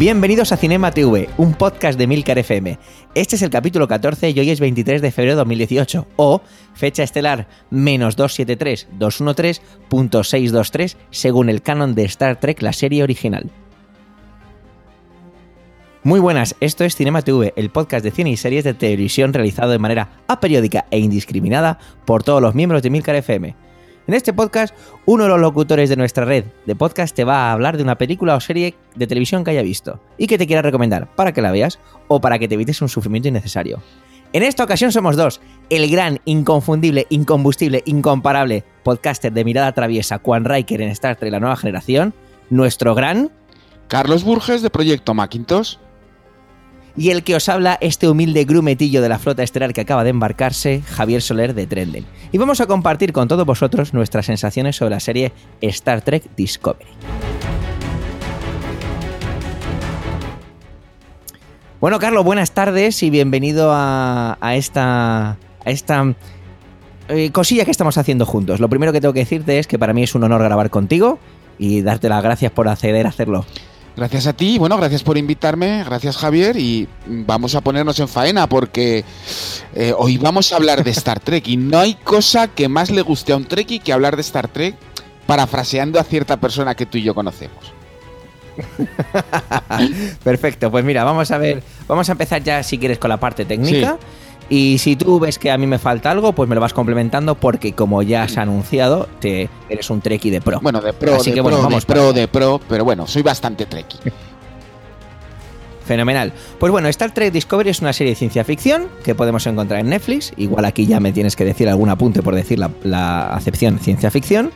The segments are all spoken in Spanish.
Bienvenidos a Cinema TV, un podcast de Milcar FM. Este es el capítulo 14 y hoy es 23 de febrero de 2018, o fecha estelar menos 273-213.623 según el canon de Star Trek, la serie original. Muy buenas, esto es Cinema TV, el podcast de cine y series de televisión realizado de manera aperiódica e indiscriminada por todos los miembros de Milcar FM. En este podcast, uno de los locutores de nuestra red de podcast te va a hablar de una película o serie de televisión que haya visto y que te quiera recomendar para que la veas o para que te evites un sufrimiento innecesario. En esta ocasión somos dos, el gran, inconfundible, incombustible, incomparable podcaster de mirada traviesa, Juan Riker en Star Trek La Nueva Generación, nuestro gran... Carlos Burges de Proyecto Macintosh y el que os habla este humilde grumetillo de la flota estelar que acaba de embarcarse, Javier Soler de Trendel. Y vamos a compartir con todos vosotros nuestras sensaciones sobre la serie Star Trek Discovery. Bueno, Carlos, buenas tardes y bienvenido a, esta, a esta eh, cosilla que estamos haciendo juntos. Lo primero que tengo que decirte es que para mí es un honor grabar contigo y darte las gracias por acceder a hacerlo. Gracias a ti, bueno, gracias por invitarme, gracias Javier y vamos a ponernos en faena porque eh, hoy vamos a hablar de Star Trek y no hay cosa que más le guste a un Trekkie que hablar de Star Trek parafraseando a cierta persona que tú y yo conocemos. Perfecto, pues mira, vamos a ver, vamos a empezar ya si quieres con la parte técnica. Y si tú ves que a mí me falta algo, pues me lo vas complementando porque como ya has anunciado, te, eres un treki de pro. Bueno, de pro, Así de que, pro, bueno, vamos de pro, de pro, pero bueno, soy bastante treki. Fenomenal. Pues bueno, Star Trek Discovery es una serie de ciencia ficción que podemos encontrar en Netflix. Igual aquí ya me tienes que decir algún apunte por decir la, la acepción ciencia ficción.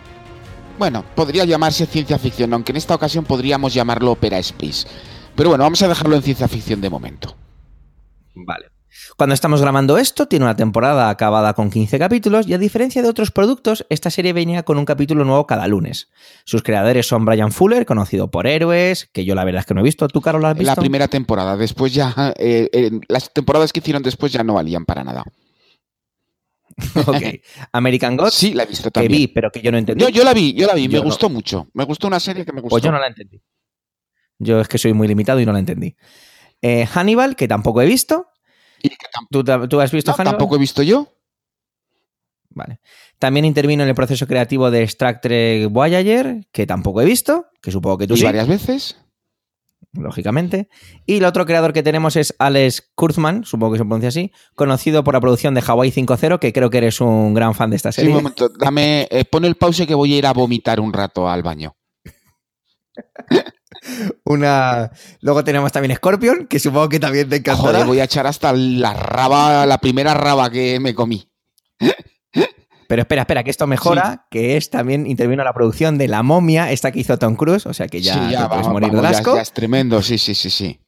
Bueno, podría llamarse ciencia ficción, aunque en esta ocasión podríamos llamarlo Opera Space. Pero bueno, vamos a dejarlo en ciencia ficción de momento. Vale. Cuando estamos grabando esto, tiene una temporada acabada con 15 capítulos y a diferencia de otros productos, esta serie venía con un capítulo nuevo cada lunes. Sus creadores son Brian Fuller, conocido por Héroes, que yo la verdad es que no he visto. ¿Tú, Carlos, lo has visto? La primera temporada, después ya... Eh, eh, las temporadas que hicieron después ya no valían para nada. ok. American Gods. Sí, la he visto también. Que vi, pero que yo no entendí. Yo, yo la vi, yo la vi, me gustó mucho. Me gustó una serie que me gustó. Pues yo no la entendí. Yo es que soy muy limitado y no la entendí. Eh, Hannibal, que tampoco he visto. ¿Tú, has visto no, Tampoco he visto yo. Vale. También intervino en el proceso creativo de Star Trek Voyager, que tampoco he visto, que supongo que tú ¿Y sí. varias veces? Lógicamente. Y el otro creador que tenemos es Alex Kurzman, supongo que se pronuncia así, conocido por la producción de Hawaii 5.0, que creo que eres un gran fan de esta serie. Sí, un momento, dame, eh, pon el pause que voy a ir a vomitar un rato al baño. Una. Luego tenemos también Scorpion, que supongo que también te encantará. Joder, voy a echar hasta la raba, la primera raba que me comí. Pero espera, espera, que esto mejora, sí. que es también intervino la producción de La momia, esta que hizo Tom Cruise, o sea que ya, sí, ya te vamos, morir vamos, de asco. Ya, es tremendo, sí, sí, sí, sí.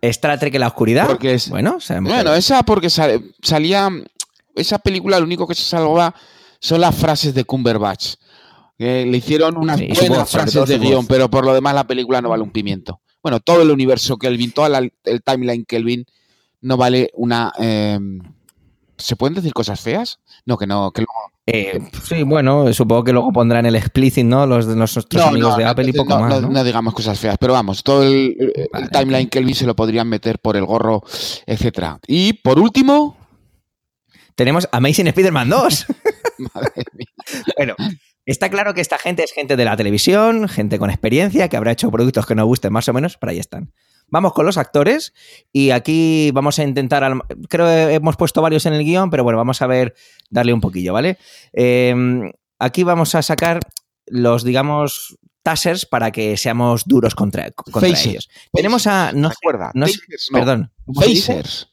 Star Trek en la oscuridad. Porque es- Bueno, Bueno, esa porque sal- salía. Esa película lo único que se salvaba son las frases de Cumberbatch. Que le hicieron unas Sí, buenas voz, frases de guion, pero por lo demás la película no vale un pimiento. Bueno, todo el universo Kelvin, todo el timeline Kelvin no vale una. eh, ¿Se pueden decir cosas feas? No, que no. Que luego- Eh, sí, bueno, supongo que luego pondrán el explicit, ¿no? Los de nuestros No, amigos no, de no, Apple y poco no, más. no- digamos cosas feas, pero vamos, todo el, el Vale, timeline. Kelvin se lo podrían meter por el gorro, etcétera. Y por último, Tenemos Amazing Spider-Man 2. madre mía, bueno, está claro que esta gente es gente de la televisión, gente con experiencia, que habrá hecho productos que nos gusten más o menos, pero ahí están. Vamos con los actores y aquí vamos a intentar, al- creo que hemos puesto varios en el guion, pero bueno, vamos a ver, darle un poquillo, ¿vale? Eh, aquí vamos a sacar los, digamos, tasers para que seamos duros contra, ellos. Tenemos a. No, Recuerda, no perdón. Phasers.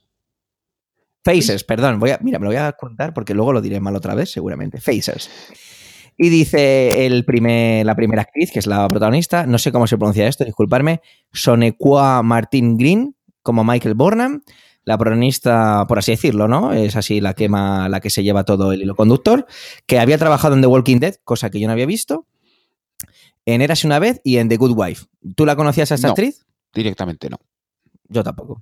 Phasers, perdón. Voy a, mira, me lo voy a contar porque luego lo diré mal otra vez, seguramente. Phasers. Y dice el primer, la primera actriz, que es la protagonista, no sé cómo se pronuncia esto, disculparme, Sonequa Martin Green, como Michael Burnham, la protagonista, por así decirlo, ¿no? Es así la que, ma- la que se lleva todo el hilo conductor, que había trabajado en The Walking Dead, cosa que yo no había visto, en Érase una vez y en The Good Wife. ¿Tú la conocías a esta No. actriz? Directamente no. Yo tampoco.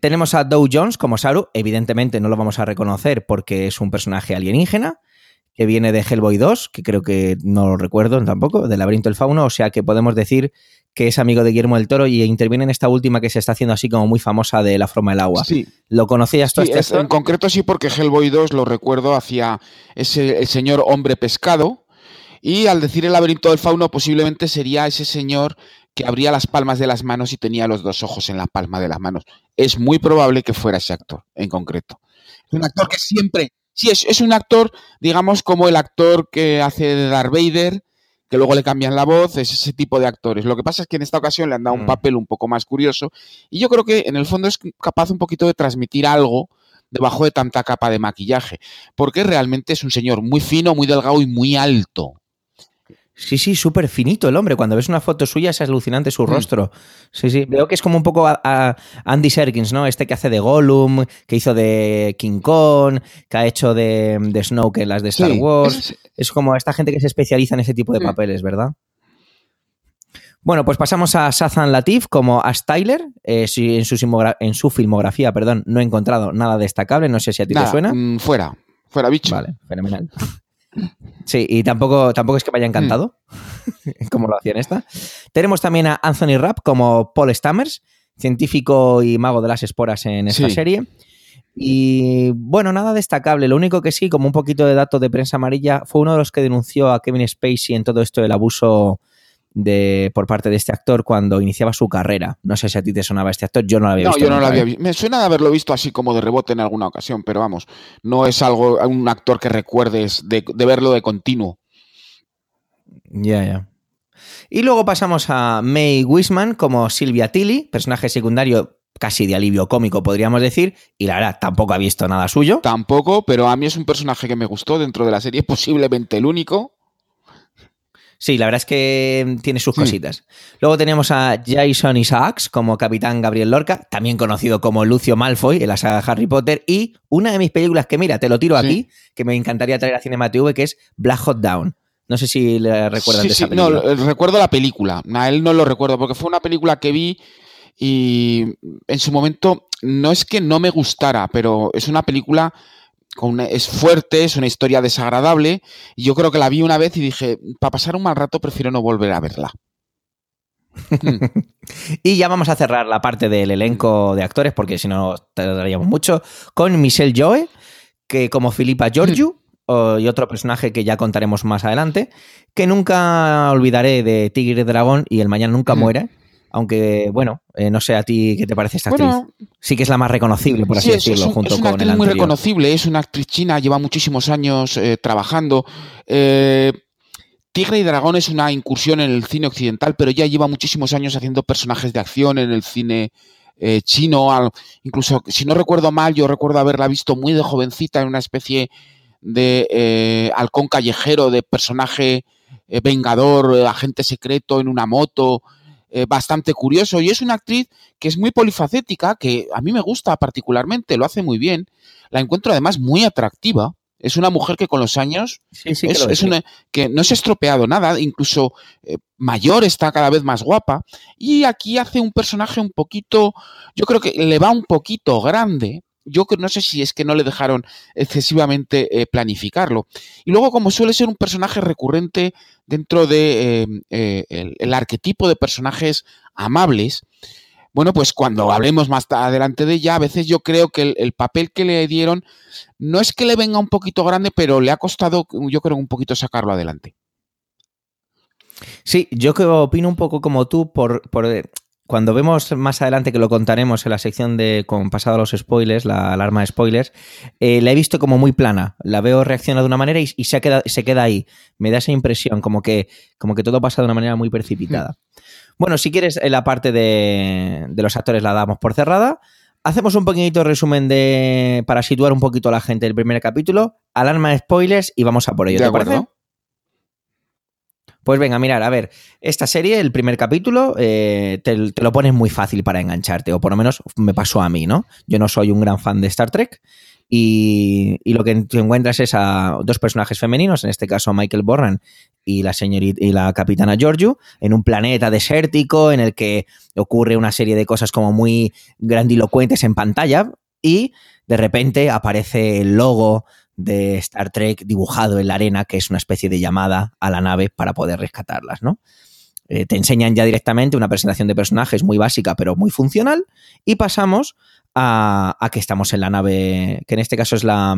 Tenemos a Dow Jones como Saru. Evidentemente no lo vamos a reconocer porque es un personaje alienígena que viene de Hellboy 2, que creo que no lo recuerdo tampoco, del laberinto del fauno. O sea que podemos decir que es amigo de Guillermo del Toro y interviene en esta última que se está haciendo así como muy famosa de La forma del agua. Sí, ¿Lo conocías tú? sí, este en concreto sí, porque Hellboy 2 lo recuerdo hacia ese, el señor hombre pescado. Y al decir el laberinto del fauno, posiblemente sería ese señor que abría las palmas de las manos y tenía los dos ojos en la palma de las manos. Es muy probable que fuera ese actor, en concreto. Es un actor que siempre. Sí, es, es un actor, digamos, como el actor que hace Darth Vader, que luego le cambian la voz, es ese tipo de actores. Lo que pasa es que en esta ocasión le han dado un Mm. papel un poco más curioso y yo creo que en el fondo es capaz un poquito de transmitir algo debajo de tanta capa de maquillaje, porque realmente es un señor muy fino, muy delgado y muy alto. Sí, sí, súper finito el hombre. Cuando ves una foto suya es alucinante su Mm. rostro. Sí, sí. Veo que es como un poco a, a Andy Serkins, ¿no? Este que hace de Gollum, que hizo de King Kong, que ha hecho de, de Snoke en las de Star Sí, Wars. es- Es como esta gente que se especializa en ese tipo de Sí. papeles, ¿verdad? Bueno, pues pasamos a Sazan Latif como Ash Tyler. Eh, si en, su simogra- en su filmografía perdón, no he encontrado nada destacable. No sé si a ti nada, te suena. mm, fuera, fuera bicho. Vale, fenomenal. Sí, y tampoco, tampoco es que me haya encantado, como lo hacía en esta. Tenemos también a Anthony Rapp como Paul Stammers, científico y mago de las esporas en esta Sí. serie. Y bueno, nada destacable. Lo único que sí, como un poquito de dato de prensa amarilla, fue uno de los que denunció a Kevin Spacey en todo esto del abuso de, por parte de este actor cuando iniciaba su carrera. No sé si a ti te sonaba este actor, yo no lo había No, visto. yo no lo había ¿eh? visto. Me suena de haberlo visto así como de rebote en alguna ocasión, pero vamos, no es algo, un actor que recuerdes de, de verlo de continuo. Ya, ya. Y luego pasamos a May Wisman como Silvia Tilly, personaje secundario casi de alivio cómico, podríamos decir, y la verdad tampoco ha visto nada suyo. Tampoco, pero a mí es un personaje que me gustó dentro de la serie, posiblemente el único. Sí, la verdad es que tiene sus Sí. cositas. Luego tenemos a Jason Isaacs como Capitán Gabriel Lorca, también conocido como Lucio Malfoy en la saga Harry Potter, y una de mis películas que, mira, te lo tiro Sí. aquí, que me encantaría traer a Cinema TV, que es Black Hot Down. No sé si le recuerdan Sí, de sí, esa no, película. lo- recuerdo la película. A él no lo recuerdo porque fue una película que vi y en su momento no es que no me gustara, pero es una película con una- es fuerte, es una historia desagradable y yo creo que la vi una vez y dije, para pasar un mal rato prefiero no volver a verla. Y ya vamos a cerrar la parte del elenco de actores, porque si no tardaríamos mucho, con Michelle Joe, que como Filipa Georgiou, o- y otro personaje que ya contaremos más adelante, que nunca olvidaré de Tigre Dragón y El Mañana Nunca Mm. Aunque, bueno, eh, no sé a ti qué te parece esta actriz. Bueno, Sí que es la más reconocible, por así Sí, decirlo, es, un- junto es una con el actriz muy reconocible, es una actriz china, lleva muchísimos años eh, trabajando. Eh, Tigre y Dragón es una incursión en el cine occidental, pero ya lleva muchísimos años haciendo personajes de acción en el cine eh, chino. al- incluso, si no recuerdo mal, yo recuerdo haberla visto muy de jovencita en una especie de halcón callejero, de personaje vengador, agente secreto en una moto. Eh, bastante curioso y es una actriz que es muy polifacética, que a mí me gusta particularmente, lo hace muy bien. La encuentro además muy atractiva. Es una mujer que con los años Sí, sí, que es, lo es es. una que no se ha estropeado nada, incluso eh, mayor está cada vez más guapa. Y aquí hace un personaje un poquito, yo creo que le va un poquito grande. Yo no sé si es que no le dejaron excesivamente eh, planificarlo. Y luego, como suele ser un personaje recurrente dentro de eh, eh, el, el arquetipo de personajes amables, bueno, pues cuando hablemos más adelante de ella, a veces yo creo que el, el papel que le dieron no es que le venga un poquito grande, pero le ha costado, yo creo, un poquito sacarlo adelante. Sí, yo que opino un poco como tú por, por, eh, cuando vemos más adelante que lo contaremos en la sección de con pasado a los spoilers, la alarma de spoilers, eh, la he visto como muy plana. La veo reacciona de una manera y, y se, queda, se queda ahí. Me da esa impresión, como que, como que todo pasa de una manera muy precipitada. Bueno, si quieres, en la parte de, de los actores la damos por cerrada. Hacemos un pequeñito resumen de para situar un poquito a la gente del primer capítulo, alarma de spoilers y vamos a por ello. De ¿Te acuerdo. parece? Pues venga, mirar, a ver, esta serie, el primer capítulo, eh, te, lo pones muy fácil para engancharte, o por lo menos me pasó a mí, ¿no? Yo no soy un gran fan de Star Trek y, y lo que te encuentras es a dos personajes femeninos, en este caso Michael Borran y la señorita y la capitana Giorgio, en un planeta desértico en el que ocurre una serie de cosas como muy grandilocuentes en pantalla y de repente aparece el logo de Star Trek dibujado en la arena, que es una especie de llamada a la nave para poder rescatarlas, ¿no? Eh, te enseñan ya directamente una presentación de personajes muy básica, pero muy funcional, y pasamos a, a que estamos en la nave, que en este caso es la...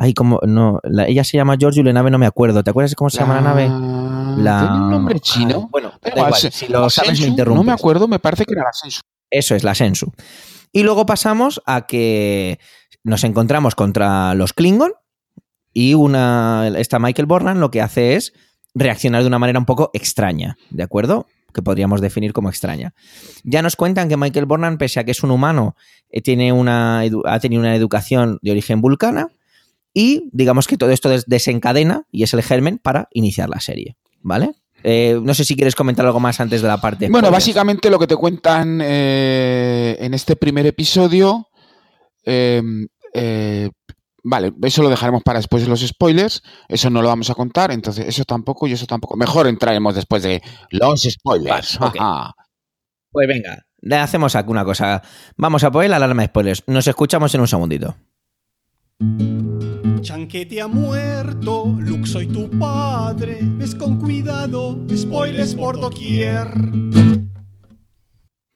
Ay, como no, la- ella se llama Giorgio y la nave no me acuerdo. ¿Te acuerdas cómo se llama la nave? La... ¿Tiene un nombre chino? Ah, bueno, Da da igual, se- si lo sabes me interrumpes. No me acuerdo, me parece que era la Sensu. Eso es, la Sensu. Y luego pasamos a que nos encontramos contra los Klingon y una, esta Michael Borland lo que hace es reaccionar de una manera un poco extraña, ¿de acuerdo? Que podríamos definir como extraña. Ya nos cuentan que Michael Borland, pese a que es un humano, eh, tiene una, ha tenido una educación de origen vulcana y digamos que todo esto des- desencadena y es el germen para iniciar la serie, ¿vale? Eh, no sé si quieres comentar algo más antes de la parte. Bueno, básicamente lo que te cuentan eh, en este primer episodio. Eh, eh, vale, eso lo dejaremos para después de los spoilers. Eso no lo vamos a contar, entonces eso tampoco y eso tampoco. Mejor entraremos después de los spoilers. Vale. Pues venga, le hacemos aquí una cosa. Vamos a poner la alarma de spoilers. Nos escuchamos en un segundito. Chanquete ha muerto, Luke soy tu padre, ves con cuidado, spoilers por doquier.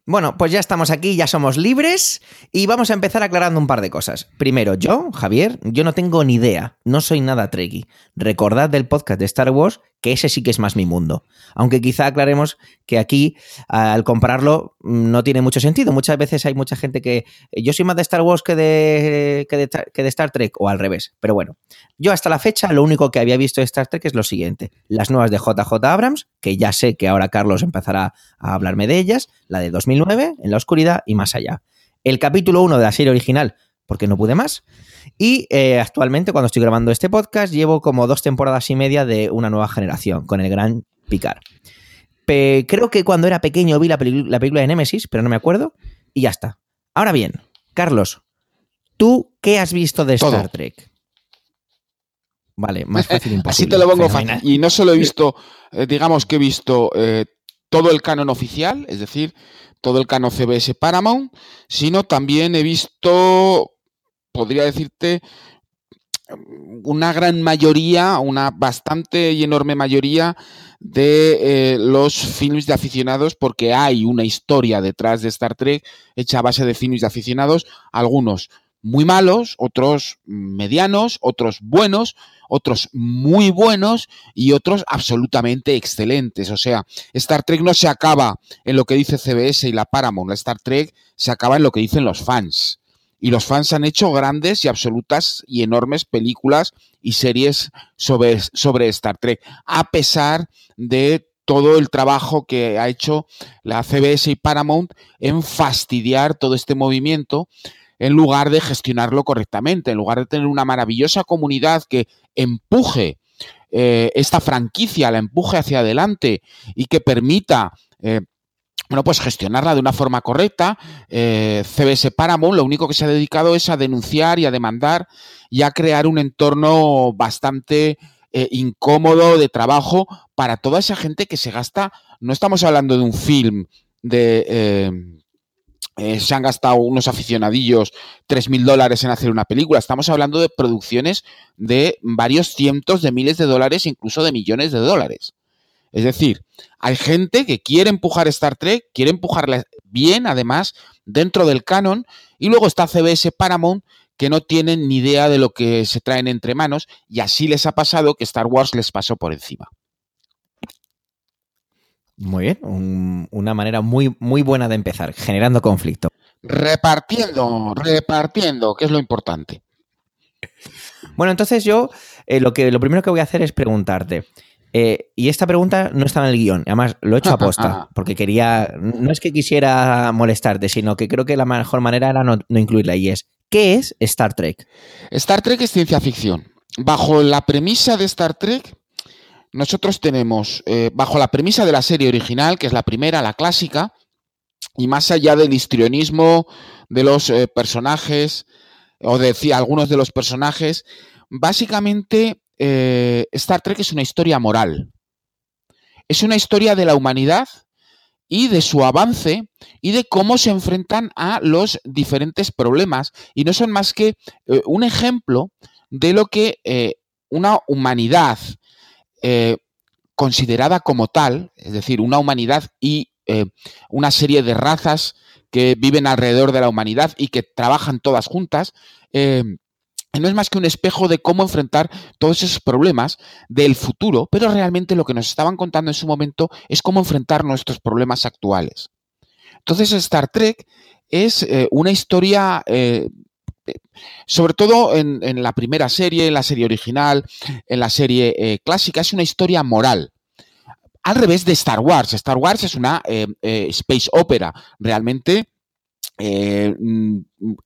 Bueno, pues ya estamos aquí, ya somos libres y vamos a empezar aclarando un par de cosas. Primero, yo, Javier, yo no tengo ni idea, no soy nada trekkie. Recordad del podcast de Star Wars que ese sí que es más mi mundo. Aunque quizá aclaremos que aquí, al compararlo, mm, no tiene mucho sentido. Muchas veces hay mucha gente que eh, yo soy más de Star Wars que de, que de, que de Star Trek o al revés. Pero bueno, yo hasta la fecha lo único que había visto de Star Trek es lo siguiente. Las nuevas de JJ Abrams, que ya sé que ahora Carlos empezará a hablarme de ellas, la de 2009, En la oscuridad y más allá. El capítulo 1 de la serie original, porque no pude más. Y eh, actualmente, cuando estoy grabando este podcast, llevo como dos temporadas y media de una nueva generación, con el gran Picard. Pe- creo que cuando era pequeño vi la, peli- la película de Nemesis, pero no me acuerdo, y ya está. Ahora bien, Carlos, ¿tú qué has visto de Todo. Star Trek? Vale, más fácil imposible. Así te lo pongo Fenomenal. fácil. Y no solo he visto, eh, digamos que he visto eh, todo el canon oficial, es decir, todo el canon CBS Paramount, sino también he visto, podría decirte, una gran mayoría, una bastante y enorme mayoría de eh, los films de aficionados, porque hay una historia detrás de Star Trek hecha a base de films de aficionados, algunos muy malos, otros medianos, otros buenos, otros muy buenos y otros absolutamente excelentes. O sea, Star Trek no se acaba en lo que dice CBS y la Paramount, la Star Trek se acaba en lo que dicen los fans. Y los fans han hecho grandes y absolutas y enormes películas y series sobre, sobre Star Trek, a pesar de todo el trabajo que ha hecho la CBS y Paramount en fastidiar todo este movimiento en lugar de gestionarlo correctamente, en lugar de tener una maravillosa comunidad que empuje eh, esta franquicia, la empuje hacia adelante y que permita eh, bueno, pues gestionarla de una forma correcta. Eh, CBS Paramount lo único que se ha dedicado es a denunciar y a demandar y a crear un entorno bastante eh, incómodo de trabajo para toda esa gente que se gasta. No estamos hablando de un film de. eh, se han gastado unos aficionadillos 3.000 dólares en hacer una película. Estamos hablando de producciones de varios cientos de miles de dólares, incluso de millones de dólares. Es decir, hay gente que quiere empujar Star Trek, quiere empujarla bien, además, dentro del canon, y luego está CBS Paramount, que no tienen ni idea de lo que se traen entre manos, y así les ha pasado que Star Wars les pasó por encima. Muy bien, un- una manera muy, muy buena de empezar, generando conflicto. Repartiendo, repartiendo, que es lo importante. Bueno, entonces yo eh, lo, que, lo primero que voy a hacer es preguntarte. Eh, y esta pregunta no está en el guion, además lo he hecho a posta, porque quería, no es que quisiera molestarte, sino que creo que la mejor manera era no, no incluirla y es, ¿qué es Star Trek? Star Trek es ciencia ficción. Bajo la premisa de Star Trek, nosotros tenemos, eh, bajo la premisa de la serie original, que es la primera, la clásica, y más allá del histrionismo de los eh, personajes, o de algunos de los personajes, básicamente eh, Star Trek es una historia moral. Es una historia de la humanidad y de su avance y de cómo se enfrentan a los diferentes problemas. Y no son más que eh, un ejemplo de lo que eh, una humanidad considerada como tal, es decir, una humanidad y una serie de razas que viven alrededor de la humanidad y que trabajan todas juntas, no es más que un espejo de cómo enfrentar todos esos problemas del futuro, pero realmente lo que nos estaban contando en su momento es cómo enfrentar nuestros problemas actuales. Entonces Star Trek es eh, una historia, eh, eh, sobre todo en, la primera serie, en la serie original, en la serie clásica, es una historia moral. Al revés de Star Wars. Star Wars es una space opera. Realmente eh, mm,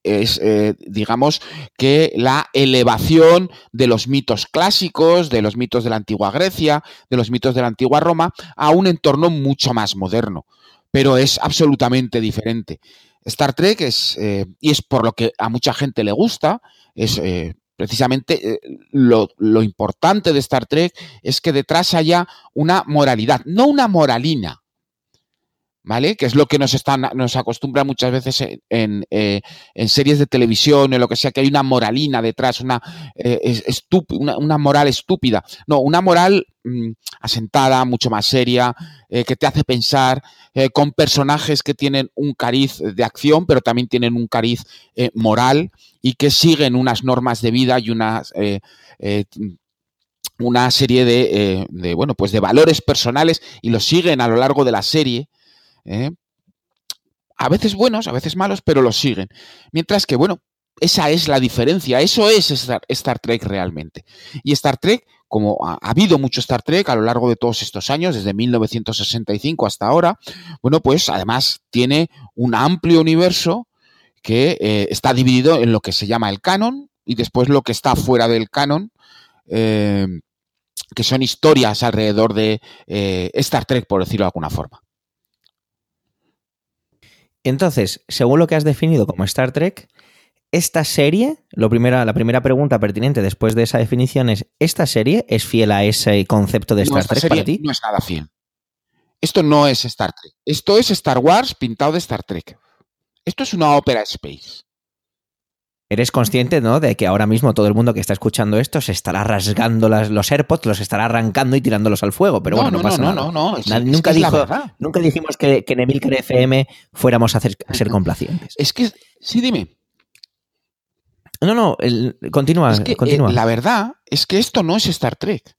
es, eh, digamos, que la elevación de los mitos clásicos, de los mitos de la antigua Grecia, de los mitos de la antigua Roma, a un entorno mucho más moderno. Pero es absolutamente diferente. Star Trek es, eh, y es por lo que a mucha gente le gusta, es precisamente lo, lo importante de Star Trek es que detrás haya una moralidad, no una moralina, ¿vale? Que es lo que nos están, nos acostumbra muchas veces en, en, eh, series de televisión, en lo que sea, que hay una moralina detrás, una, eh, una, moral estúpida. No, una moral mm, asentada, mucho más seria, eh, que te hace pensar, con personajes que tienen un cariz de acción, pero también tienen un cariz moral y que siguen unas normas de vida y unas una serie de, de, bueno pues de valores personales y los siguen a lo largo de la serie ¿eh? a veces buenos a veces malos pero los siguen mientras que bueno esa es la diferencia eso es Star, Trek realmente y Star Trek como ha, ha, habido mucho Star Trek a lo largo de todos estos años, desde 1965 hasta ahora, bueno, pues además tiene un amplio universo que eh, está dividido en lo que se llama el canon y después lo que está fuera del canon, eh, que son historias alrededor de Star Trek, por decirlo de alguna forma. Entonces, según lo que has definido como Star Trek, esta serie, lo primera, la primera pregunta pertinente después de esa definición es, ¿esta serie es fiel a ese concepto de Star no, Trek para ti? No es nada fiel. Esto no es Star Trek. Esto es Star Wars pintado de Star Trek. Esto es una ópera space. Eres consciente, ¿no? De que ahora mismo todo el mundo que está escuchando esto se estará rasgando las, los AirPods, los estará arrancando y tirándolos al fuego. Pero no, bueno, no, no pasa nada. No, no, no. Es, nunca, es dijo, nunca dijimos que, que en Emilcar FM fuéramos a, hacer, a ser complacientes. Es que, sí, dime. No, no, el, continúa, es que, continúa. Eh, la verdad es que esto no es Star Trek.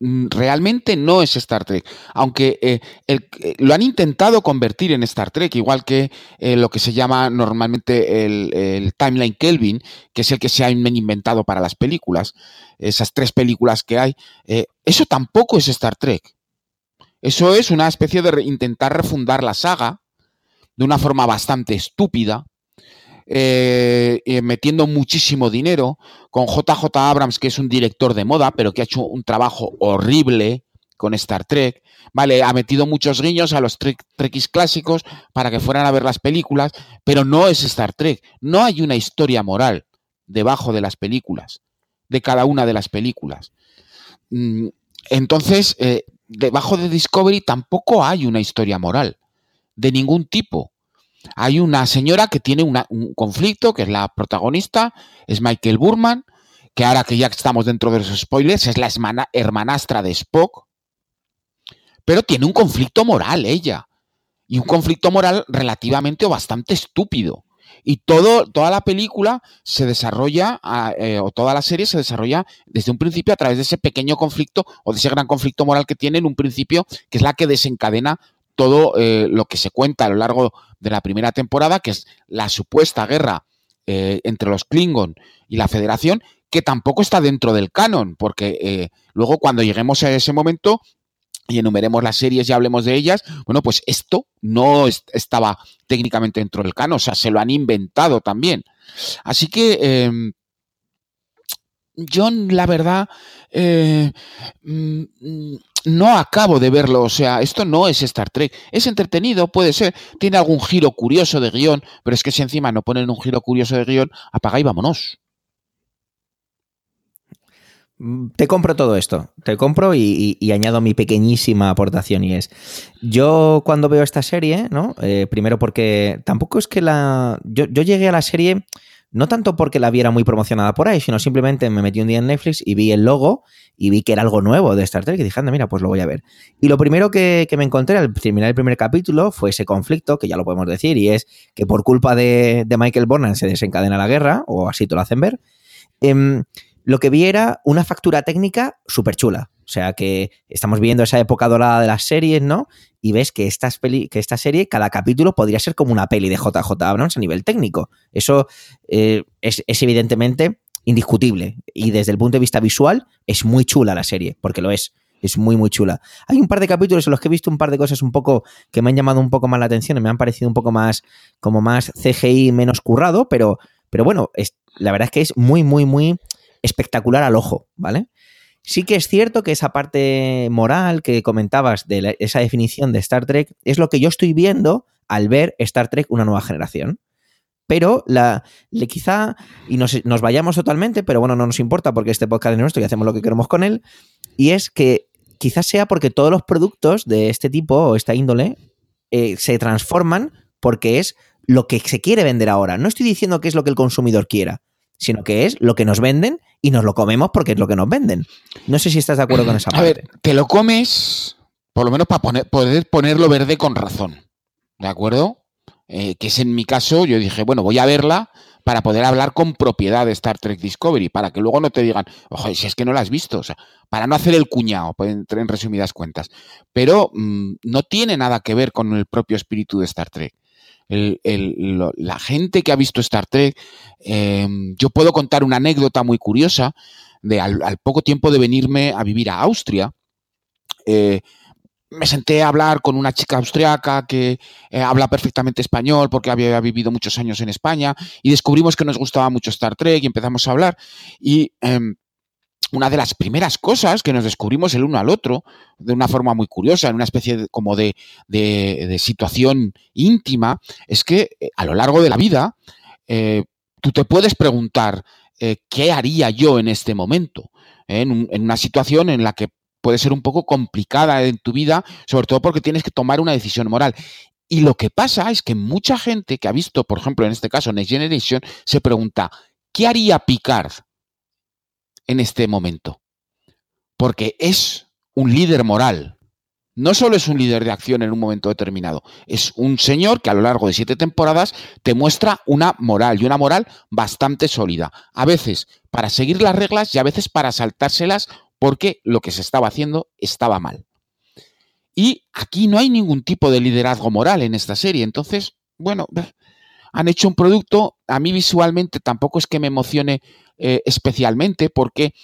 Realmente no es Star Trek. Aunque eh, el, lo han intentado convertir en Star Trek, igual que eh, lo que se llama normalmente el, el, Timeline Kelvin, que es el que se ha inventado para las películas, esas tres películas que hay. eh, eso tampoco es Star Trek. Eso es una especie de intentar refundar la saga de una forma bastante estúpida, eh, eh, metiendo muchísimo dinero, con JJ Abrams, que es un director de moda, pero que ha hecho un trabajo horrible con Star Trek, ¿vale? Ha metido muchos guiños a los trek clásicos para que fueran a ver las películas, pero no es Star Trek. No hay una historia moral debajo de las películas, de cada una de las películas. Mm, Entonces, eh, debajo de Discovery tampoco hay una historia moral, de ningún tipo hay una señora que tiene un conflicto, que es la protagonista, es Michael Burman, que ahora que ya estamos dentro de los spoilers, es la hermana, hermanastra de Spock, pero tiene un conflicto moral ella, y un conflicto moral relativamente o bastante estúpido. Y todo, toda la película se desarrolla, eh, o toda la serie se desarrolla desde un principio a través de ese pequeño conflicto o de ese gran conflicto moral que tiene en un principio, que es la que desencadena todo eh, lo que se cuenta a lo largo de la primera temporada, que es la supuesta guerra eh, entre los Klingon y la Federación, que tampoco está dentro del canon, porque luego cuando lleguemos a ese momento y enumeremos las series y hablemos de ellas, bueno, pues esto no estaba técnicamente dentro del canon, o sea, se lo han inventado también. Así que em, yo, la verdad, eh, mm, no acabo de verlo, o sea, esto no es Star Trek. Es entretenido, puede ser, tiene algún giro curioso de guion, pero es que si encima no ponen un giro curioso de guion, apaga y vámonos. Te compro todo esto, te compro y, añado mi pequeñísima aportación y es, yo cuando veo esta serie, ¿no? Eh, primero porque tampoco es que la... Yo, llegué a la serie no tanto porque la viera muy promocionada por ahí, sino simplemente me metí un día en Netflix y vi el logo y vi que era algo nuevo de Star Trek y dije, anda, mira, pues lo voy a ver. Y lo primero que, me encontré al terminar el primer capítulo fue ese conflicto, que ya lo podemos decir, y es que por culpa de, Michael Burnham se desencadena la guerra, o así te lo hacen ver. Em, lo que vi era una factura técnica súper chula. O sea que estamos viendo esa época dorada de las series, ¿no? Y ves que, que esta serie, cada capítulo podría ser como una peli de JJ Abrams a nivel técnico. Eso eh, es, evidentemente indiscutible. Y desde el punto de vista visual, es muy chula la serie, porque lo es. Es muy, muy chula. Hay un par de capítulos en los que he visto un par de cosas un poco que me han llamado un poco más la atención y me han parecido un poco más, como más CGI, menos currado, pero, pero bueno, la verdad es que es muy, muy, muy espectacular al ojo, ¿vale? Sí que es cierto que esa parte moral que comentabas de esa definición de Star Trek es lo que yo estoy viendo al ver Star Trek una nueva generación. Pero la, quizá, y nos, vayamos totalmente, pero bueno, no nos importa porque este podcast es nuestro y hacemos lo que queremos con él, y es que quizás sea porque todos los productos de este tipo o esta índole eh, se transforman porque es lo que se quiere vender ahora. No estoy diciendo que es lo que el consumidor quiera, sino que es lo que nos venden y nos lo comemos porque es lo que nos venden. No sé si estás de acuerdo con esa parte. A ver, te lo comes, por lo menos para poder ponerlo verde con razón. ¿De acuerdo? Eh, que es en mi caso, yo dije, bueno, voy a verla para poder hablar con propiedad de Star Trek Discovery, para que luego no te digan, ojo, si es que no la has visto, o sea, para no hacer el cuñado, en, resumidas cuentas. Pero mm, no tiene nada que ver con el propio espíritu de Star Trek la gente que ha visto Star Trek, em, yo puedo contar una anécdota muy curiosa de al, poco tiempo de venirme a vivir a Austria. Eh, me senté a hablar con una chica austriaca que eh, habla perfectamente español porque había vivido muchos años en España y descubrimos que nos gustaba mucho Star Trek y empezamos a hablar y em, una de las primeras cosas que nos descubrimos el uno al otro de una forma muy curiosa, en una especie de, como de, situación íntima, es que eh, a lo largo de la vida eh, tú te puedes preguntar eh, qué haría yo en este momento, en, en, una situación en la que puede ser un poco complicada en tu vida, sobre todo porque tienes que tomar una decisión moral. Y lo que pasa es que mucha gente que ha visto, por ejemplo, en este caso Next Generation, se pregunta, ¿qué haría Picard? En este momento. Porque es un líder moral. No solo es un líder de acción en un momento determinado, es un señor que a lo largo de siete temporadas te muestra una moral y una moral bastante sólida. A veces para seguir las reglas y a veces para saltárselas porque lo que se estaba haciendo estaba mal. Y aquí no hay ningún tipo de liderazgo moral en esta serie. Entonces, bueno, han hecho un producto, a mí visualmente tampoco es que me emocione eh, especialmente porque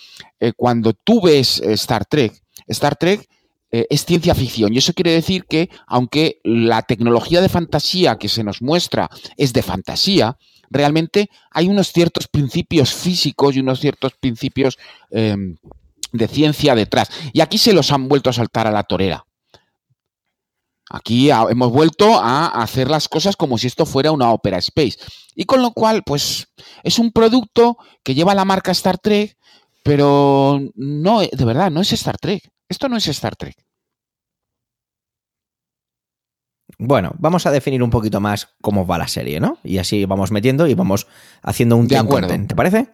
eh, cuando tú ves eh, Star Trek, Star Trek es ciencia ficción y eso quiere decir que aunque la tecnología de fantasía que se nos muestra es de fantasía, realmente hay unos ciertos principios físicos y unos ciertos principios em, de ciencia detrás. Y aquí se los han vuelto a saltar a la torera. Aquí hemos vuelto a hacer las cosas como si esto fuera una Opera Space. Y con lo cual, pues, es un producto que lleva la marca Star Trek, pero no, de verdad, no es Star Trek. Esto no es Star Trek. Bueno, vamos a definir un poquito más cómo va la serie, ¿no? Y así vamos metiendo y vamos haciendo un de acuerdo. ¿Te parece?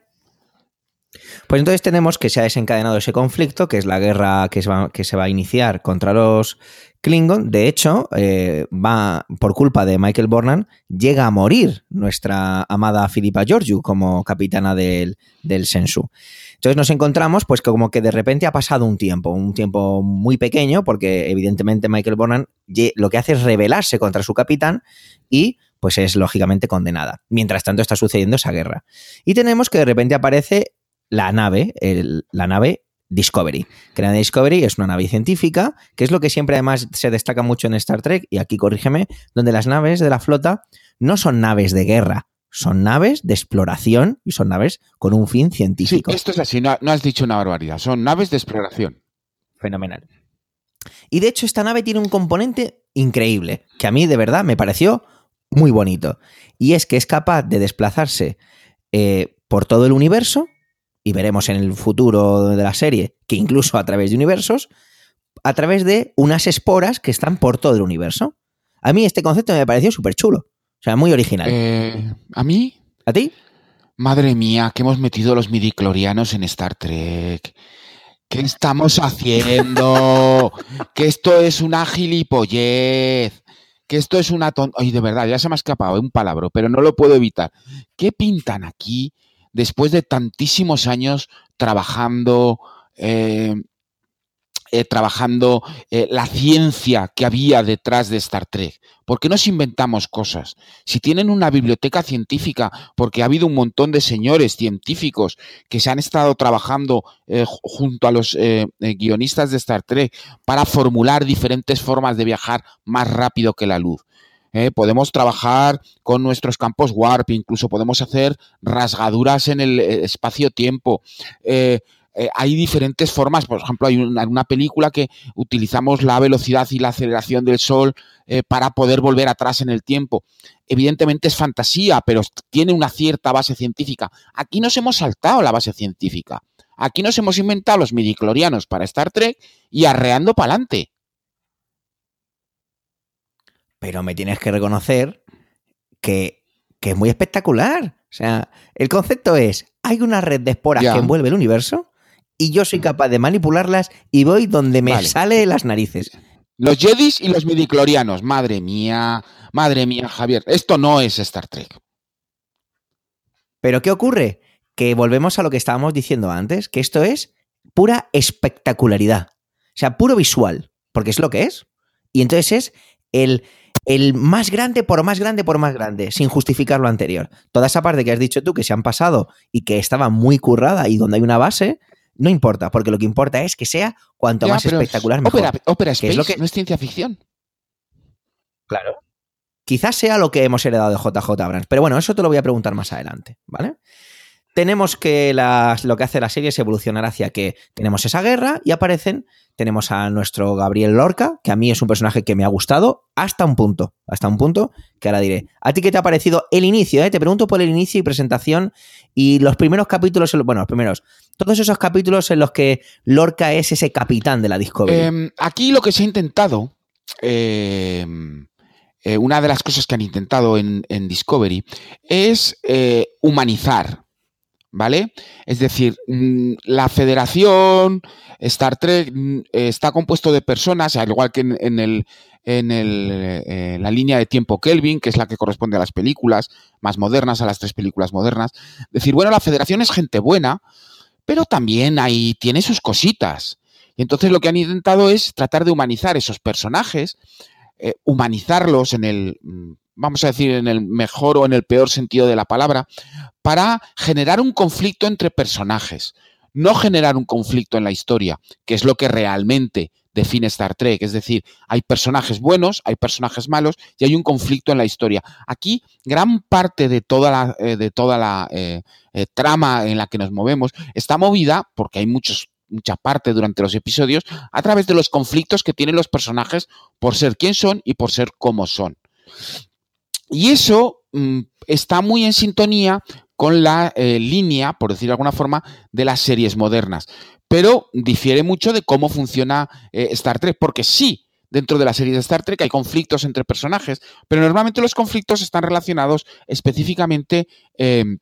Pues entonces tenemos que se ha desencadenado ese conflicto, que es la guerra que se va, que se va a iniciar contra los Klingon. De hecho, eh, va por culpa de Michael Bornan, llega a morir nuestra amada Philippa Georgiou como capitana del, del Sensu. Entonces nos encontramos, pues que como que de repente ha pasado un tiempo, un tiempo muy pequeño, porque evidentemente Michael Bornan lo que hace es rebelarse contra su capitán y pues es lógicamente condenada. Mientras tanto está sucediendo esa guerra. Y tenemos que de repente aparece la nave, el, la nave Discovery. Que la Discovery es una nave científica, que es lo que siempre además se destaca mucho en Star Trek, y aquí corrígeme, donde las naves de la flota no son naves de guerra, son naves de exploración y son naves con un fin científico. Sí, esto es así, no, no has dicho una barbaridad, son naves de exploración. Fenomenal. Y de hecho esta nave tiene un componente increíble, que a mí de verdad me pareció muy bonito. Y es que es capaz de desplazarse eh, por todo el universo, y veremos en el futuro de la serie que incluso a través de universos, a través de unas esporas que están por todo el universo. A mí este concepto me pareció súper chulo. O sea, muy original. Eh, ¿A mí? ¿A ti? Madre mía, que hemos metido los midiclorianos en Star Trek. ¿Qué estamos haciendo? que esto es una gilipollez. Que esto es una ton... Ay, de verdad, ya se me ha escapado un palabra, pero no lo puedo evitar. ¿Qué pintan aquí después de tantísimos años trabajando, eh, eh, trabajando eh, la ciencia que había detrás de Star Trek. ¿Por qué nos inventamos cosas? Si tienen una biblioteca científica, porque ha habido un montón de señores científicos que se han estado trabajando junto a los guionistas de Star Trek para formular diferentes formas de viajar más rápido que la luz. Podemos trabajar con nuestros campos warp, incluso podemos hacer rasgaduras en el espacio-tiempo. Eh, hay diferentes formas. Por ejemplo, hay una, película que utilizamos la velocidad y la aceleración del Sol eh, para poder volver atrás en el tiempo. Evidentemente es fantasía, pero tiene una cierta base científica. Aquí nos hemos saltado la base científica. Aquí nos hemos inventado los midiclorianos para Star Trek y arreando para adelante. Pero me tienes que reconocer que, que, es muy espectacular. O sea, el concepto es, hay una red de esporas que envuelve el universo y yo soy capaz de manipularlas y voy donde me sale las narices. Los Jedis y los midiclorianos. Madre mía, madre mía, Javier. Esto no es Star Trek. Pero ¿qué ocurre? Que volvemos a lo que estábamos diciendo antes, que esto es pura espectacularidad. O sea, puro visual, porque es lo que es. Y entonces es el, el más grande por más grande por más grande, sin justificar lo anterior. Toda esa parte que has dicho tú, que se han pasado y que estaba muy currada y donde hay una base, no importa, porque lo que importa es que sea cuanto más espectacular mejor. Ópera, Space, es lo que... no es ciencia ficción. Claro. Quizás sea lo que hemos heredado de JJ Abrams, pero bueno, eso te lo voy a preguntar más adelante, ¿vale? Tenemos que lo que hace la serie es evolucionar hacia que tenemos esa guerra y aparecen tenemos a nuestro Gabriel Lorca, que a mí es un personaje que me ha gustado hasta un punto, hasta un punto que ahora diré. ¿A ti qué te ha parecido el inicio? Eh? Te pregunto por el inicio y presentación y los primeros capítulos, bueno, los primeros, todos esos capítulos en los que Lorca es ese capitán de la Discovery. Em, aquí lo que se ha intentado, em, eh, una de las cosas que han intentado en, Discovery es eh, humanizar ¿vale? Es decir, mm, la federación, Star Trek, mm, está compuesto de personas, al igual que en, el, en eh, la línea de tiempo Kelvin, que es la que corresponde a las películas más modernas, a las tres películas modernas. Decir, bueno, la federación es gente buena, pero también ahí tiene sus cositas. Y entonces lo que han intentado es tratar de humanizar esos personajes, eh, humanizarlos en el mm, vamos a decir, en el mejor o en el peor sentido de la palabra, para generar un conflicto entre personajes, no generar un conflicto en la historia, que es lo que realmente define Star Trek. Es decir, hay personajes buenos, hay personajes malos y hay un conflicto en la historia. Aquí, gran parte de toda la, eh, de toda la eh, eh, trama en la que nos movemos está movida, porque hay muchos mucha parte durante los episodios, a través de los conflictos que tienen los personajes por ser quien son y por ser como son. Y eso mm, está muy en sintonía con la eh, línea, por decir de alguna forma, de las series modernas. Pero difiere mucho de cómo funciona eh, Star Trek, porque sí, dentro de la serie de Star Trek hay conflictos entre personajes, pero normalmente los conflictos están relacionados específicamente em,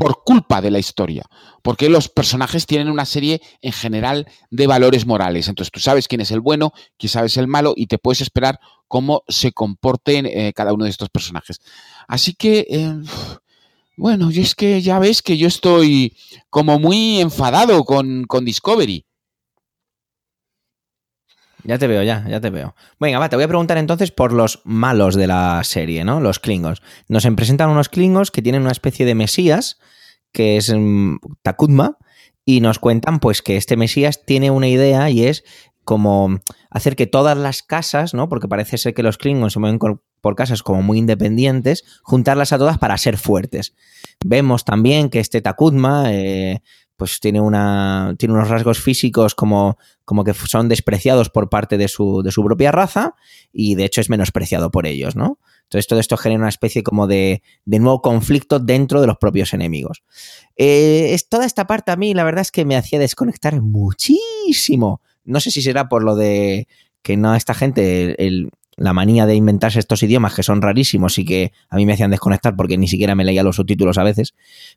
por culpa de la historia, porque los personajes tienen una serie en general de valores morales. Entonces tú sabes quién es el bueno, quién sabes el malo y te puedes esperar cómo se comporten eh, cada uno de estos personajes. Así que, eh, bueno, y es que ya ves que yo estoy como muy enfadado con, con Discovery. Ya te veo, ya, ya te veo. Venga, va, te voy a preguntar entonces por los malos de la serie, ¿no? Los Klingons. Nos presentan unos Klingons que tienen una especie de mesías, que es mm, Takutma, y nos cuentan pues que este mesías tiene una idea y es como hacer que todas las casas, ¿no? Porque parece ser que los Klingons se mueven por casas como muy independientes, juntarlas a todas para ser fuertes. Vemos también que este Takutma eh, pues tiene, una, tiene unos rasgos físicos como, como que son despreciados por parte de su, de su propia raza y de hecho es menospreciado por ellos, ¿no? Entonces todo esto genera una especie como de, de nuevo conflicto dentro de los propios enemigos. Eh, es, toda esta parte a mí la verdad es que me hacía desconectar muchísimo. No sé si será por lo de que no esta gente, el, la manía de inventarse estos idiomas que son rarísimos y que a mí me hacían desconectar porque ni siquiera me leía los subtítulos a veces.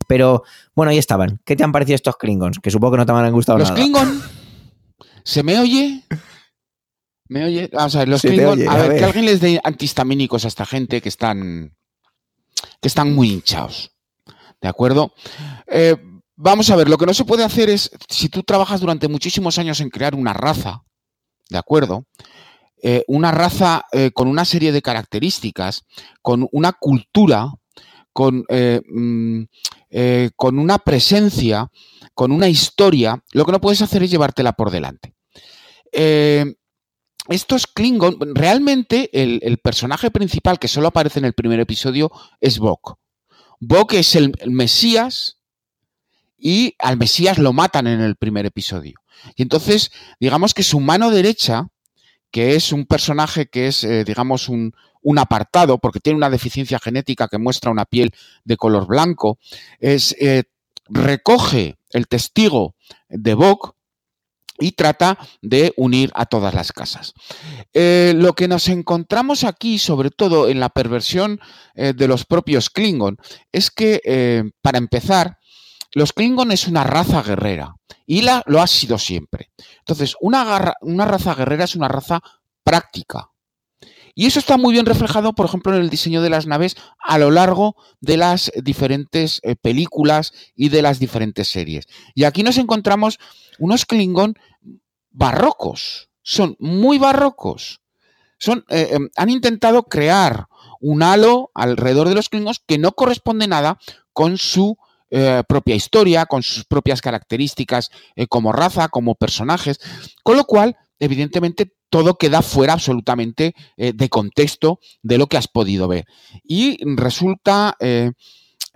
Pero bueno, ahí estaban. ¿Qué te han parecido estos Klingons? Que supongo que no te han gustado los nada. Los Klingons. ¿Se me oye? ¿Me oye? Vamos a ver, los Klingons. A, ver, que alguien les dé antihistamínicos a esta gente que están. que están muy hinchados. ¿De acuerdo? Eh, vamos a ver, lo que no se puede hacer es. Si tú trabajas durante muchísimos años en crear una raza, ¿de acuerdo? Eh, una raza eh, con una serie de características, con una cultura, con, eh, mm, con, una presencia, con una historia, lo que no puedes hacer es llevártela por delante. estos Klingon, realmente el, personaje principal que solo aparece en el primer episodio es Bok. Bok es el Mesías y al Mesías lo matan en el primer episodio. Y entonces, digamos que su mano derecha que es un personaje que es, eh, digamos, un, un, apartado, porque tiene una deficiencia genética que muestra una piel de color blanco, es, eh, recoge el testigo de Bok y trata de unir a todas las casas. Eh, lo que nos encontramos aquí, sobre todo en la perversión de los propios Klingon, es que, para empezar, los Klingon es una raza guerrera y lo ha sido siempre. Entonces, una, una raza guerrera es una raza práctica. Y eso está muy bien reflejado, por ejemplo, en el diseño de las naves a lo largo de las diferentes eh, películas y de las diferentes series. Y aquí nos encontramos unos Klingon barrocos. Son muy barrocos. Son, eh, eh, han intentado crear un halo alrededor de los Klingons que no corresponde nada con su eh, propia historia, con sus propias características eh, como raza, como personajes, con lo cual, evidentemente, todo queda fuera absolutamente eh, de contexto de lo que has podido ver. Y resulta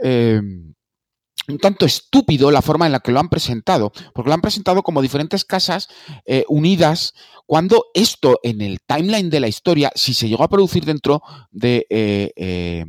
un tanto estúpido la forma en la que lo han presentado, porque lo han presentado como diferentes casas unidas, cuando esto en el timeline de la historia, si se llegó a producir dentro de... Eh,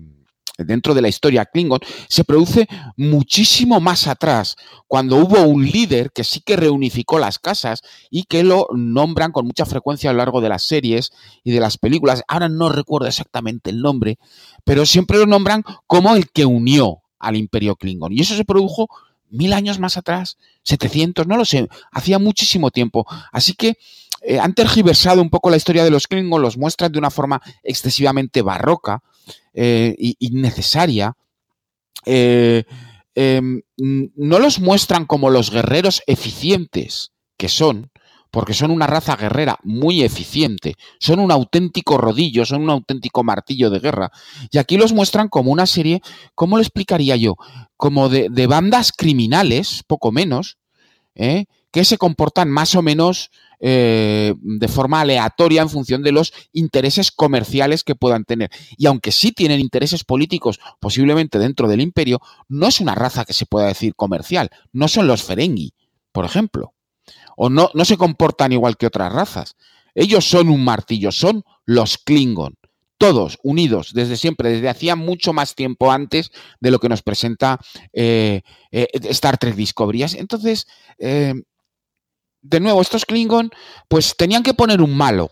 dentro de la historia Klingon, se produce muchísimo más atrás, cuando hubo un líder que sí que reunificó las casas y que lo nombran con mucha frecuencia a lo largo de las series y de las películas. Ahora no recuerdo exactamente el nombre, pero siempre lo nombran como el que unió al imperio Klingon. Y eso se produjo mil años más atrás, 700, no lo sé, hacía muchísimo tiempo. Así que eh, han tergiversado un poco la historia de los Klingon, los muestran de una forma excesivamente barroca eh, innecesaria. Eh, em, no los muestran como los guerreros eficientes que son, porque son una raza guerrera muy eficiente, son un auténtico rodillo, son un auténtico martillo de guerra. Y aquí los muestran como una serie, ¿cómo lo explicaría yo? Como de, de bandas criminales, poco menos, ¿eh? que se comportan más o menos eh, de forma aleatoria en función de los intereses comerciales que puedan tener. Y aunque sí tienen intereses políticos posiblemente dentro del imperio, no es una raza que se pueda decir comercial, no son los Ferengi, por ejemplo o no, no se comportan igual que otras razas. Ellos son un martillo, son los Klingon. Todos unidos desde siempre, desde hacía mucho más tiempo antes de lo que nos presenta eh, eh, Star Trek Discovery. Entonces, de nuevo, estos Klingon, pues tenían que poner un malo.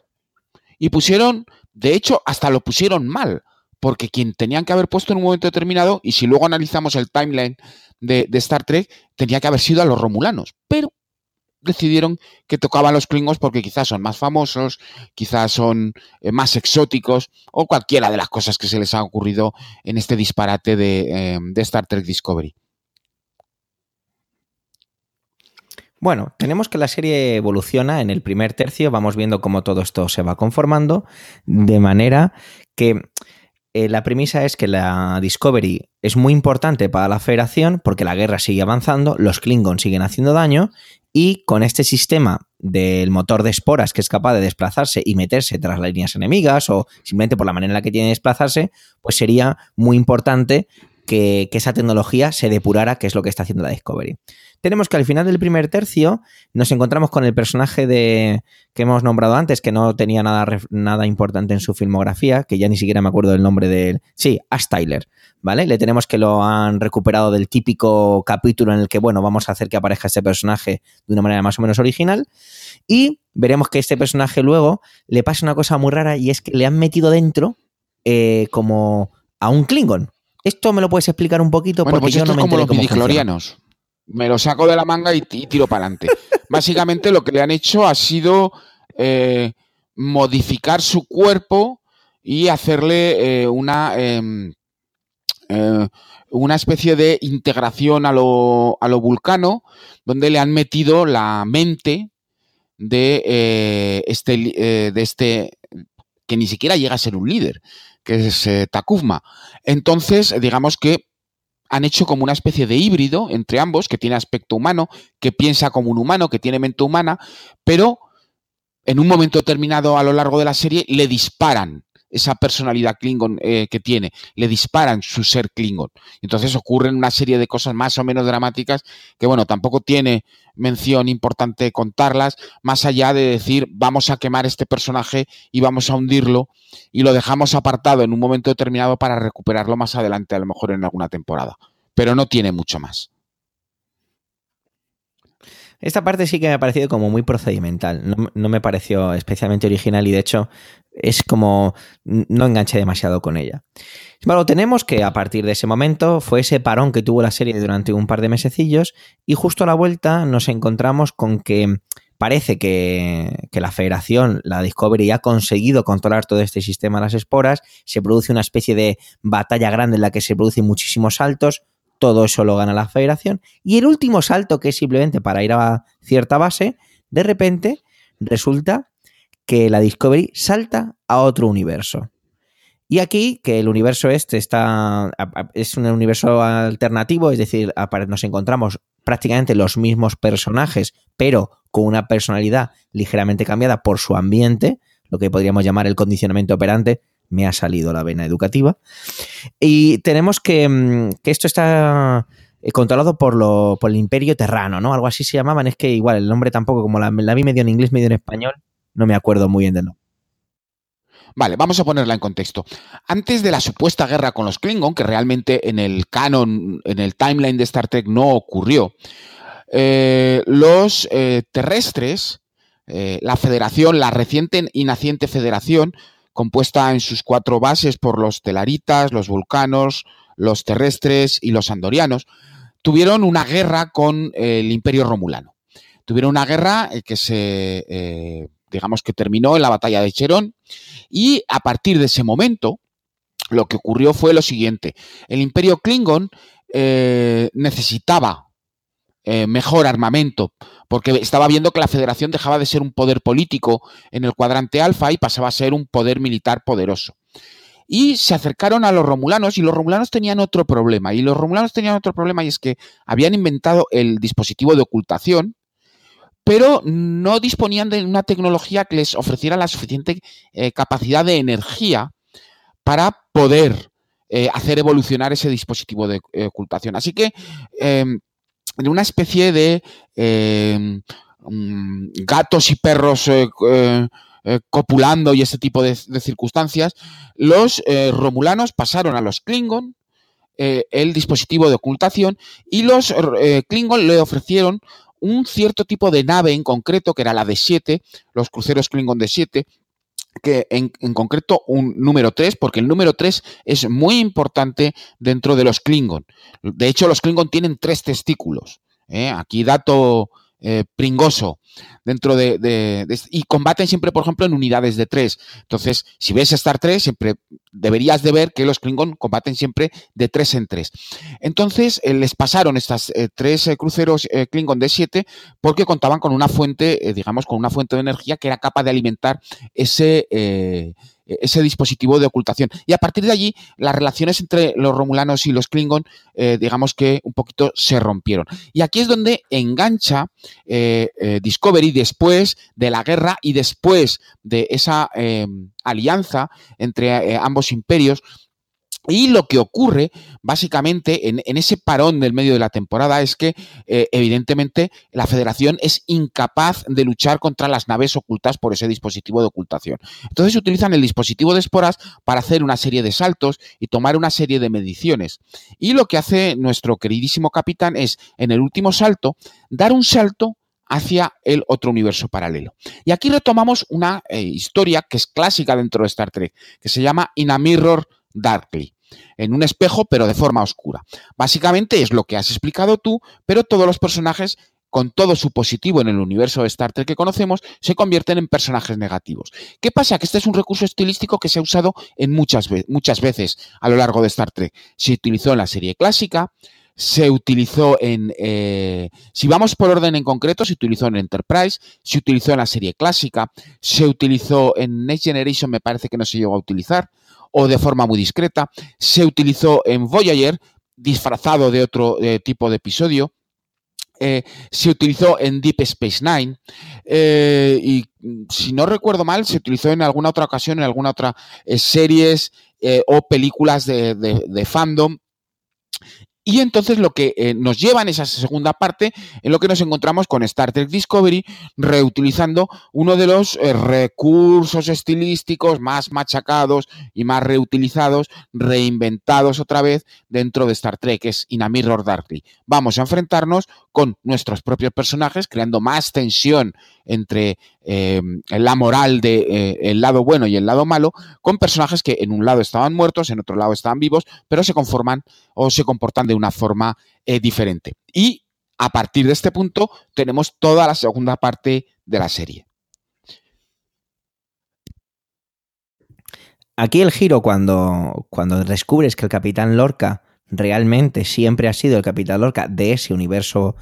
Y pusieron, de hecho, hasta lo pusieron mal, porque quien tenían que haber puesto en un momento determinado, y si luego analizamos el timeline de, Star Trek, tenía que haber sido a los romulanos. Pero decidieron que tocaban los Klingons porque quizás son más famosos, quizás son eh, más exóticos o cualquiera de las cosas que se les ha ocurrido en este disparate de, eh, de Star Trek Discovery. Bueno, tenemos que la serie evoluciona en el primer tercio, vamos viendo cómo todo esto se va conformando, de manera que eh, la premisa es que la Discovery es muy importante para la Federación porque la guerra sigue avanzando, los Klingons siguen haciendo daño y con este sistema del motor de esporas que es capaz de desplazarse y meterse tras las líneas enemigas o simplemente por la manera en la que tiene de desplazarse, pues sería muy importante que, que, esa tecnología se depurara, que es lo que está haciendo la Discovery. Tenemos que al final del primer tercio nos encontramos con el personaje de que hemos nombrado antes, que no tenía nada, nada importante en su filmografía, que ya ni siquiera me acuerdo del nombre de él. Sí, Ash Tyler, ¿vale? Le tenemos que lo han recuperado del típico capítulo en el que, bueno, vamos a hacer que aparezca este personaje de una manera más o menos original. Y veremos que este personaje luego le pasa una cosa muy rara y es que le han metido dentro eh, como a un Klingon. Esto me lo puedes explicar un poquito bueno, porque pues yo no me como los cómo. Me lo saco de la manga y, y tiro para adelante. Básicamente lo que le han hecho ha sido eh, modificar su cuerpo y hacerle eh, una, eh, una especie de integración a lo, a lo, vulcano, donde le han metido la mente de este, de este que ni siquiera llega a ser un líder, que es Takufma. Entonces, digamos que han hecho como una especie de híbrido entre ambos, que tiene aspecto humano, que piensa como un humano, que tiene mente humana, pero en un momento determinado a lo largo de la serie le disparan esa personalidad Klingon eh, que tiene, le disparan su ser Klingon. Entonces ocurren una serie de cosas más o menos dramáticas que, bueno, tampoco tiene mención importante contarlas, más allá de decir, vamos a quemar este personaje y vamos a hundirlo y lo dejamos apartado en un momento determinado para recuperarlo más adelante, a lo mejor en alguna temporada. Pero no tiene mucho más. Esta parte sí que me ha parecido como muy procedimental, no, me pareció especialmente original y de hecho es como no enganché demasiado con ella. Bueno, tenemos que a partir de ese momento fue ese parón que tuvo la serie durante un par de mesecillos y justo a la vuelta nos encontramos con que parece que, que, la federación, la Discovery, ha conseguido controlar todo este sistema de las esporas, se produce una especie de batalla grande en la que se producen muchísimos saltos, todo eso lo gana la federación. Y el último salto, que es simplemente para ir a cierta base, de repente resulta que la Discovery salta a otro universo. Y aquí, que el universo este está. es un universo alternativo, es decir, nos encontramos prácticamente los mismos personajes, pero con una personalidad ligeramente cambiada por su ambiente, lo que podríamos llamar el condicionamiento operante, me ha salido la vena educativa. Y tenemos que, que esto está controlado por, lo, por el Imperio Terrano, ¿no? Algo así se llamaban. Es que igual el nombre tampoco, como la, la vi medio en inglés, medio en español, no me acuerdo muy bien del nombre. Vale, vamos a ponerla en contexto. Antes de la supuesta guerra con los Klingon, que realmente en el canon, en el timeline de Star Trek no ocurrió, eh, los eh, terrestres, eh, la federación, la reciente y naciente federación, compuesta en sus cuatro bases por los telaritas, los vulcanos, los terrestres y los andorianos, tuvieron una guerra con el imperio romulano. Tuvieron una guerra que se digamos que terminó en la batalla de Cherón y a partir de ese momento lo que ocurrió fue lo siguiente, el imperio Klingon eh, necesitaba eh, mejor armamento porque estaba viendo que la federación dejaba de ser un poder político en el cuadrante alfa y pasaba a ser un poder militar poderoso. Y se acercaron a los romulanos y los romulanos tenían otro problema. Y los romulanos tenían otro problema y es que habían inventado el dispositivo de ocultación, pero no disponían de una tecnología que les ofreciera la suficiente eh, capacidad de energía para poder eh, hacer evolucionar ese dispositivo de eh, ocultación. Así que, en una especie de em, mm, gatos y perros copulando y ese tipo de, de circunstancias, los romulanos pasaron a los Klingon el dispositivo de ocultación y los Klingon le ofrecieron un cierto tipo de nave en concreto, que era la D7, los cruceros Klingon D7, que en, concreto un número 3, porque el número 3 es muy importante dentro de los Klingon. De hecho, los Klingon tienen tres testículos. ¿eh? Aquí dato eh, pringoso dentro de, de, y combaten siempre, por ejemplo, en unidades de tres. Entonces, si ves Star 3, siempre deberías de ver que los Klingon combaten siempre de tres en tres. Entonces, eh, les pasaron estas eh, tres cruceros Klingon de 7 porque contaban con una fuente, digamos, con una fuente de energía que era capaz de alimentar ese ese dispositivo de ocultación. Y a partir de allí, las relaciones entre los romulanos y los Klingon, eh, digamos que un poquito se rompieron. Y aquí es donde engancha eh, eh, Discovery después de la guerra y después de esa alianza entre ambos imperios y lo que ocurre, básicamente, en, ese parón del medio de la temporada es que, eh, evidentemente, la federación es incapaz de luchar contra las naves ocultas por ese dispositivo de ocultación. Entonces utilizan el dispositivo de esporas para hacer una serie de saltos y tomar una serie de mediciones. Y lo que hace nuestro queridísimo capitán es, en el último salto, dar un salto hacia el otro universo paralelo. Y aquí retomamos una eh, historia que es clásica dentro de Star Trek, que se llama In a Mirror Darkly en un espejo, pero de forma oscura. Básicamente es lo que has explicado tú, pero todos los personajes con todo su positivo en el universo de Star Trek que conocemos, se convierten en personajes negativos. ¿Qué pasa? Que este es un recurso estilístico que se ha usado en muchas, muchas veces a lo largo de Star Trek. Se utilizó en la serie clásica, se utilizó en... Eh, si vamos por orden en concreto, se utilizó en Enterprise, se utilizó en la serie clásica, se utilizó en Next Generation, me parece que no se llegó a utilizar, o de forma muy discreta. Se utilizó en Voyager, disfrazado de otro eh, tipo de episodio. Eh, se utilizó en Deep Space Nine eh, y si no recuerdo mal se utilizó en alguna otra ocasión en alguna otra series o películas de, de, fandom y entonces lo que eh, nos lleva en esa segunda parte, en lo que nos encontramos con Star Trek Discovery, reutilizando uno de los eh, recursos estilísticos más machacados y más reutilizados, reinventados otra vez dentro de Star Trek, que es In a Mirror Darkly. Vamos a enfrentarnos con nuestros propios personajes, creando más tensión entre eh, la moral de eh, el lado bueno y el lado malo, con personajes que en un lado estaban muertos, en otro lado estaban vivos, pero se conforman o se comportan de una forma eh, diferente. Y a partir de este punto tenemos toda la segunda parte de la serie. Aquí el giro cuando, cuando descubres que el Capitán Lorca realmente siempre ha sido el Capitán Lorca de ese universo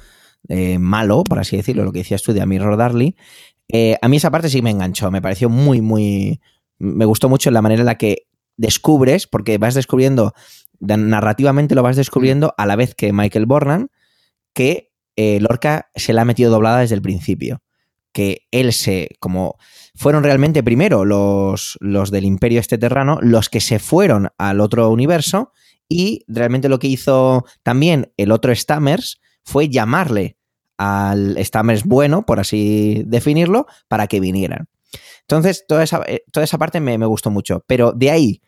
eh, malo, por así decirlo, lo que decías tú de A Mirror Darly, eh, a mí esa parte sí me enganchó, me pareció muy, muy... Me gustó mucho la manera en la que descubres, porque vas descubriendo, narrativamente lo vas descubriendo a la vez que Michael Bornan, que eh, Lorca se la ha metido doblada desde el principio. Que él se, como fueron realmente primero los, los del Imperio Este Terrano, los que se fueron al otro universo, y realmente lo que hizo también el otro Stammers fue llamarle al Stammers bueno, por así definirlo, para que vinieran. Entonces, toda esa, eh, toda esa parte me, me, gustó mucho. Pero de ahí,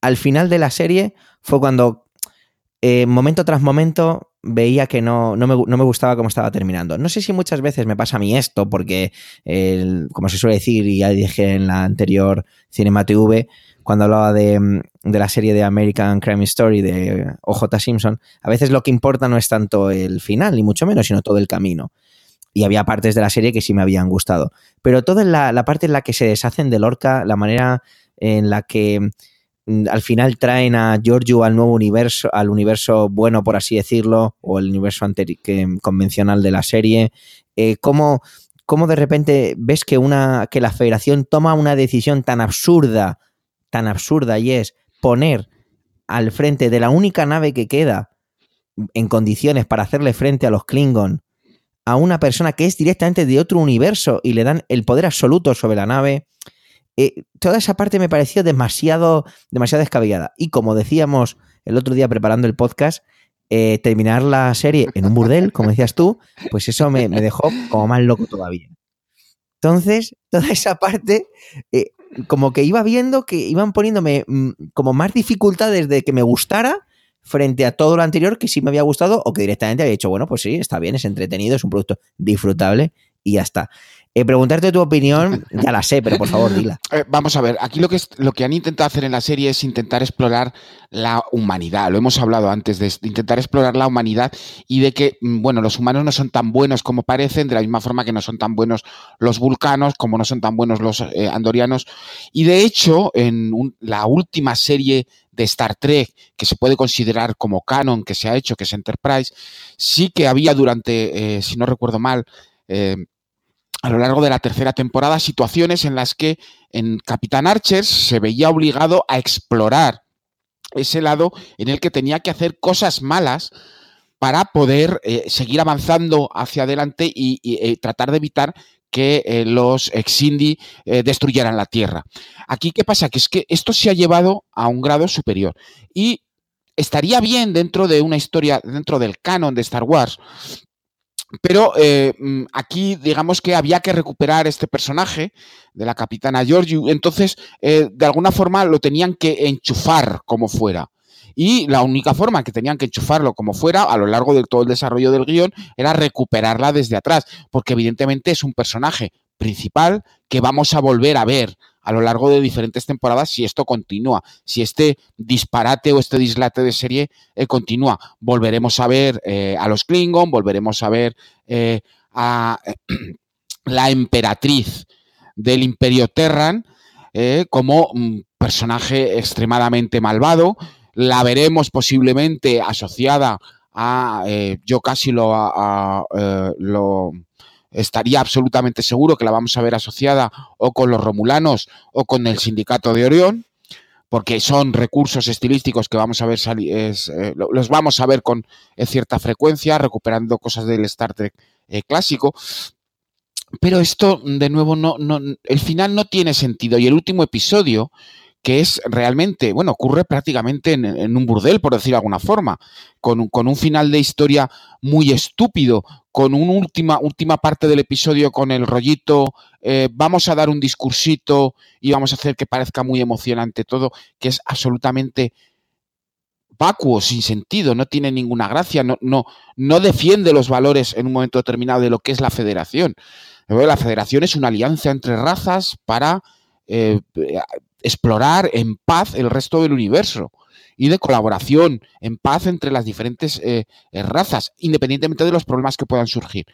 al final de la serie, fue cuando, eh, momento tras momento, veía que no, no, me, no, me, gustaba cómo estaba terminando. No sé si muchas veces me pasa a mí esto, porque, el, como se suele decir, y ya dije en la anterior Cinema TV, cuando hablaba de, de, la serie de American Crime Story de OJ Simpson, a veces lo que importa no es tanto el final, ni mucho menos, sino todo el camino. Y había partes de la serie que sí me habían gustado. Pero toda la, la parte en la que se deshacen de Lorca, la manera en la que mm, al final traen a Giorgio al nuevo universo, al universo bueno, por así decirlo, o el universo que, convencional de la serie, eh, cómo, cómo de repente ves que, una, que la federación toma una decisión tan absurda tan absurda y es poner al frente de la única nave que queda en condiciones para hacerle frente a los Klingon a una persona que es directamente de otro universo y le dan el poder absoluto sobre la nave. Eh, toda esa parte me pareció demasiado, demasiado descabellada. Y como decíamos el otro día preparando el podcast, eh, terminar la serie en un burdel, como decías tú, pues eso me, me dejó como más loco todavía. Entonces, toda esa parte eh, como que iba viendo que iban poniéndome mm, como más dificultades de que me gustara frente a todo lo anterior que sí me había gustado o que directamente había dicho, bueno, pues sí, está bien, es entretenido, es un producto disfrutable y ya está. Eh, preguntarte tu opinión, ya la sé, pero por favor, dila. Eh, vamos a ver, aquí lo que, es, lo que han intentado hacer en la serie es intentar explorar la humanidad. Lo hemos hablado antes de, intentar explorar la humanidad y de que, mm, bueno, los humanos no son tan buenos como parecen, de la misma forma que no son tan buenos los vulcanos, como no son tan buenos los eh, andorianos. Y de hecho, en un- la última serie de Star Trek, que se puede considerar como canon que se ha hecho, que es Enterprise, sí que había durante, eh, si no recuerdo mal, eh, a lo largo de la tercera temporada situaciones en las que en Capitán Archer se veía obligado a explorar ese lado en el que tenía que hacer cosas malas para poder eh, seguir avanzando hacia adelante y, eh, tratar de evitar que eh, los Exindi eh, destruyeran la Tierra. Aquí, ¿qué pasa? Que es que esto se ha llevado a un grado superior y estaría bien dentro de una historia, dentro del canon de Star Wars, pero eh, mm, aquí digamos que había que recuperar este personaje de la capitana Georgiou, entonces eh, de alguna forma lo tenían que enchufar como fuera. Y la única forma que tenían que enchufarlo como fuera a lo largo de todo el desarrollo del guion era recuperarla desde atrás, porque evidentemente es un personaje principal que vamos a volver a ver a lo largo de diferentes temporadas si esto continúa, si este disparate o este dislate de serie eh, continúa. Volveremos a ver eh, a los Klingon, volveremos a ver eh, a la emperatriz del Imperio Terran como un personaje extremadamente malvado. La veremos posiblemente asociada a, yo casi lo, lo estaría absolutamente seguro que la vamos a ver asociada o con los romulanos o con el sindicato de Orión, porque son recursos estilísticos que vamos a ver es, eh, lo- los vamos a ver con cierta frecuencia, recuperando cosas del Star Trek eh, clásico. Pero esto, de nuevo, no, el final no tiene sentido. Y el último episodio, que es realmente, bueno, ocurre prácticamente en, un burdel, por decir de alguna forma, con, un- con un final de historia muy estúpido, con una última, última parte del episodio con el rollito, eh, vamos a dar un discursito y vamos a hacer que parezca muy emocionante todo, que es absolutamente vacuo, sin sentido, no tiene ninguna gracia, no, no, no defiende los valores en un momento determinado de lo que es la federación. La federación es una alianza entre razas para eh, explorar en paz el resto del universo y de colaboración en paz entre las diferentes eh, eh, razas, independientemente de los problemas que puedan surgir.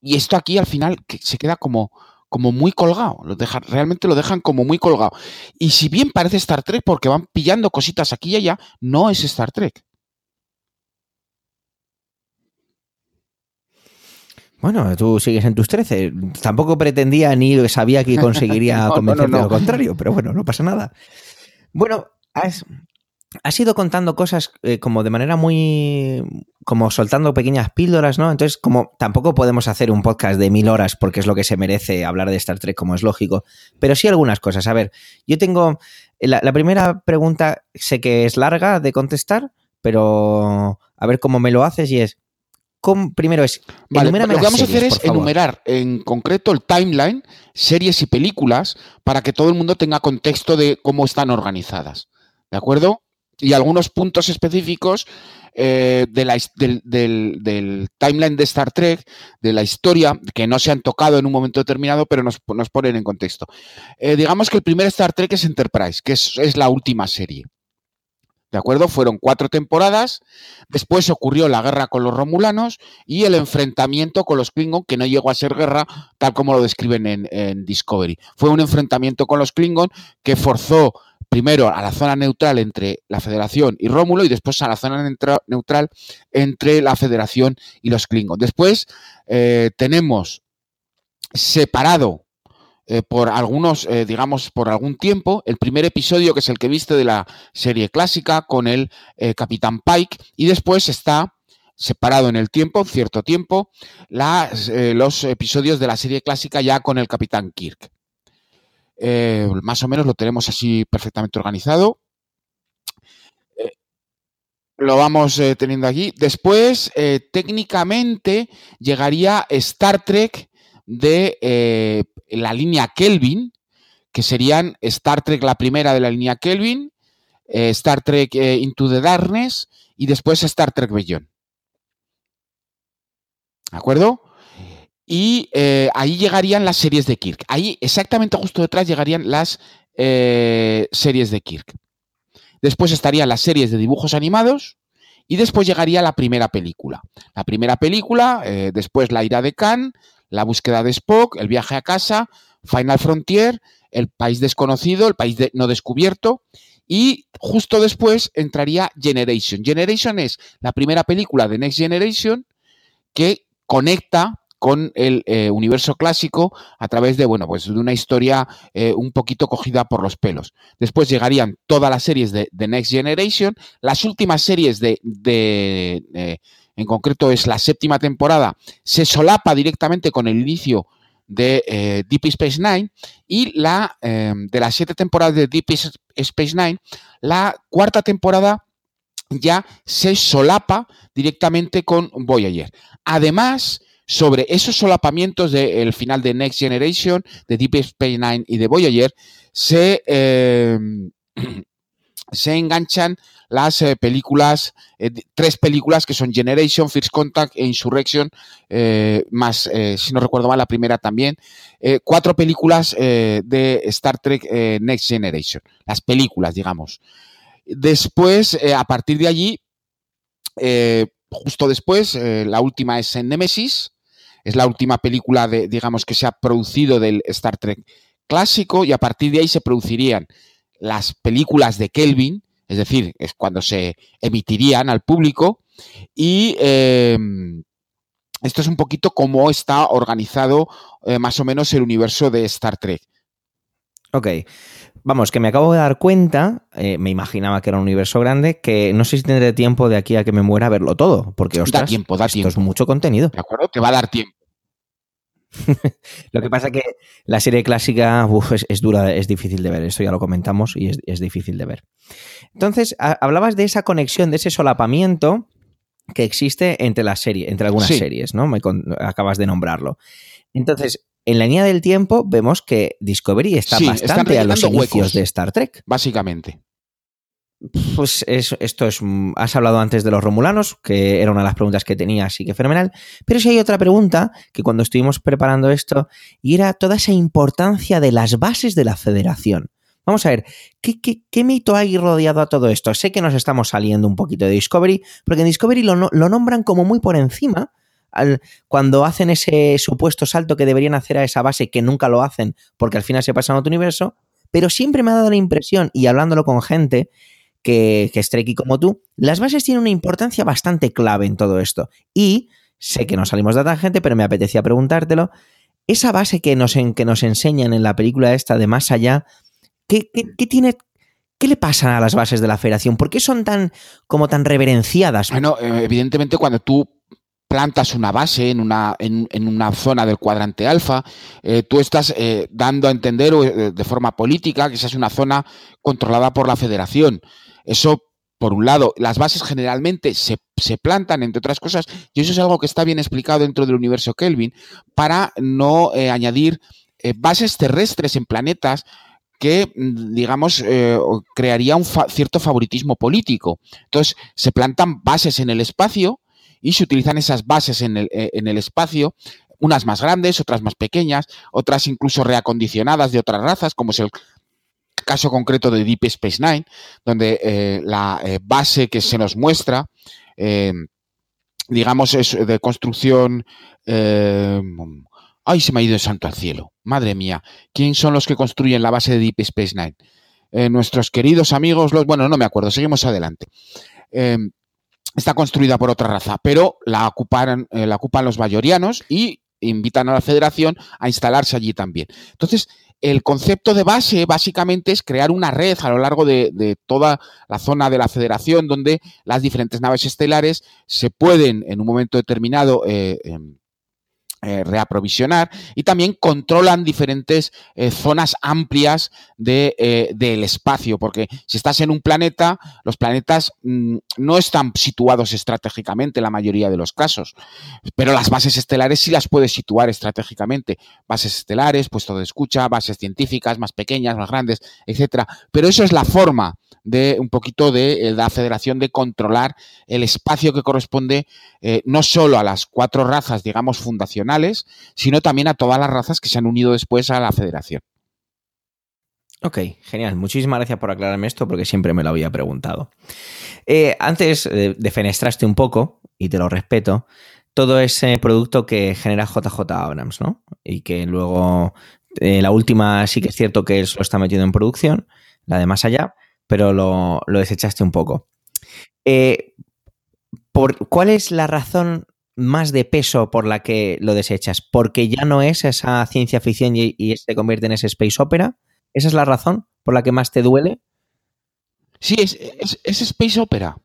Y esto aquí al final que se queda como, como muy colgado, lo dejan, realmente lo dejan como muy colgado. Y si bien parece Star Trek porque van pillando cositas aquí y allá, no es Star Trek. Bueno, tú sigues en tus 13. Tampoco pretendía ni sabía que conseguiría No, convencerte no, lo contrario, pero bueno, no pasa nada. Bueno, has, has ido contando cosas eh, como de manera muy. como soltando pequeñas píldoras, ¿no? Entonces, como tampoco podemos hacer un podcast de mil horas porque es lo que se merece hablar de Star Trek, como es lógico, pero sí algunas cosas. A ver, yo tengo. La, la primera pregunta sé que es larga de contestar, pero a ver cómo me lo haces y es. ¿Cómo- primero es. Vale, lo que vamos a hacer es enumerar en concreto el timeline, series y películas, para que todo el mundo tenga contexto de cómo están organizadas. ¿De acuerdo? Y algunos puntos específicos eh, de la his- del, del- del timeline de Star Trek, de la historia, que no se han tocado en un momento determinado, pero nos, nos ponen en contexto. Eh, digamos que el primer Star Trek es Enterprise, que es, es la última serie. ¿De acuerdo? Fueron cuatro temporadas. Después ocurrió la guerra con los Romulanos y el enfrentamiento con los Klingon, que no llegó a ser guerra tal como lo describen en, Discovery. Fue un enfrentamiento con los Klingon que forzó primero a la zona neutral entre la Federación y Rómulo y después a la zona neutra- neutral entre la Federación y los Klingon. Después eh, tenemos separado eh, por algunos, eh, digamos, por algún tiempo, el primer episodio, que es el que viste de la serie clásica, con el eh, Capitán Pike, y después está separado en el tiempo, cierto tiempo, los episodios de la serie clásica ya con el Capitán Kirk. Más o menos lo tenemos así perfectamente organizado. Lo vamos teniendo aquí. Después, técnicamente, llegaría Star Trek de eh, la línea Kelvin, que serían Star Trek la primera de la línea Kelvin, eh, Star Trek eh, Into the Darkness y después Star Trek Beyond. ¿De acuerdo? y ahí llegarían las series de Kirk. Ahí, exactamente justo detrás, llegarían las series de Kirk. Después estarían las series de dibujos animados y después llegaría la primera película. La primera película, después La ira de Khan, La búsqueda de Spock, El viaje a casa, Final Frontier, El país desconocido, El país no descubierto y justo después entraría Generation. Generation es la primera película de Next Generation que conecta con el eh, universo clásico a través de, bueno, pues de una historia eh, un poquito cogida por los pelos. Después llegarían todas las series de, Next Generation, las últimas series de, eh, en concreto es la séptima temporada, se solapa directamente con el inicio de Deep Space Nine y la de las siete temporadas de Deep Space Nine, la cuarta temporada ya se solapa directamente con Voyager. Además, sobre esos solapamientos del final de Next Generation, de Deep Space Nine y de Voyager, se, eh, se enganchan las eh, películas, eh, tres películas que son Generation, First Contact e Insurrection, más, si no recuerdo mal, la primera también, cuatro películas de Star Trek Next Generation, las películas, digamos. Después, a partir de allí, justo después, la última es en Nemesis, es la última película de, digamos, que se ha producido del Star Trek clásico y a partir de ahí se producirían las películas de Kelvin, es decir, es cuando se emitirían al público y em, esto es un poquito cómo está organizado eh, más o menos el universo de Star Trek. Ok. Vamos, que me acabo de dar cuenta, eh, me imaginaba que era un universo grande, que no sé si tendré tiempo de aquí a que me muera a verlo todo, porque ostras, da tiempo, da esto es mucho contenido. De acuerdo, te va a dar tiempo. lo que pasa es que la serie clásica es, dura, es difícil de ver, esto ya lo comentamos y es, difícil de ver. Entonces, hablabas de esa conexión, de ese solapamiento que existe entre las series, entre algunas series, ¿no? Me acabas de nombrarlo. Entonces, en la línea del tiempo vemos que Discovery está bastante a los inicios de Star Trek. Básicamente. Pues esto es. Has hablado antes de los Romulanos, que era una de las preguntas que tenía, así que fenomenal. Pero si hay otra pregunta que cuando estuvimos preparando esto, y era toda esa importancia de las bases de la federación. Vamos a ver, ¿qué, mito hay rodeado a todo esto? Sé que nos estamos saliendo un poquito de Discovery, porque en Discovery lo, lo nombran como muy por encima, al, cuando hacen ese supuesto salto que deberían hacer a esa base, que nunca lo hacen, porque al final se pasan a otro universo. Pero siempre me ha dado la impresión, y hablándolo con gente, que, que es como tú, las bases tienen una importancia bastante clave en todo esto. Y sé que no salimos de tangente, pero me apetecía preguntártelo. Esa base que nos, que nos enseñan en la película esta de Más Allá, ¿qué, tiene, ¿Qué le pasa a las bases de la federación? ¿Por qué son tan como tan reverenciadas? Bueno, eh, evidentemente cuando tú plantas una base en una, en, una zona del cuadrante alfa, eh, tú estás eh, dando a entender de forma política que esa es una zona controlada por la federación. Eso, por un lado, las bases generalmente se, plantan, entre otras cosas, y eso es algo que está bien explicado dentro del universo Kelvin, para no eh, añadir eh, bases terrestres en planetas que, mm, digamos, eh, crearía un cierto favoritismo político. Entonces, se plantan bases en el espacio y se utilizan esas bases en el, en el espacio unas más grandes, otras más pequeñas, otras incluso reacondicionadas de otras razas, como es el caso concreto de Deep Space Nine, donde eh, la eh, base que se nos muestra, eh, digamos, es de construcción... ¡Ay, se me ha ido el santo al cielo! Madre mía, ¿quién son los que construyen la base de Deep Space Nine? nuestros queridos amigos, los... Bueno, no me acuerdo, seguimos adelante está construida por otra raza, pero la la ocupan los bayorianos y invitan a la federación a instalarse allí también. Entonces, el concepto de base básicamente es crear una red a lo largo de, toda la zona de la federación donde las diferentes naves estelares se pueden en un momento determinado eh, em, eh, reaprovisionar y también controlan diferentes eh, zonas amplias eh, del espacio, porque si estás en un planeta, los planetas mm, no están situados estratégicamente en la mayoría de los casos, pero las bases estelares sí las puedes situar estratégicamente. Bases estelares, puesto de escucha, bases científicas más pequeñas, más grandes, etcétera. Pero eso es la forma de un poquito de, eh, la federación de controlar el espacio que corresponde eh, no solo a las cuatro razas, digamos, fundacionales, sino también a todas las razas que se han unido después a la federación. Ok, genial. Muchísimas gracias por aclararme esto porque siempre me lo había preguntado. Eh, antes defenestraste un poco, y te lo respeto, todo ese producto que genera JJ Abrams, ¿no? Y que luego la última sí que es cierto que él lo está metiendo en producción, la de más allá, pero lo, desechaste un poco. Eh, por, ¿Cuál es la razón más de peso por la que lo desechas? ¿Porque ya no es esa ciencia ficción y, se convierte en ese space opera? ¿Esa es la razón por la que más te duele? Sí, es, es, es Space Opera.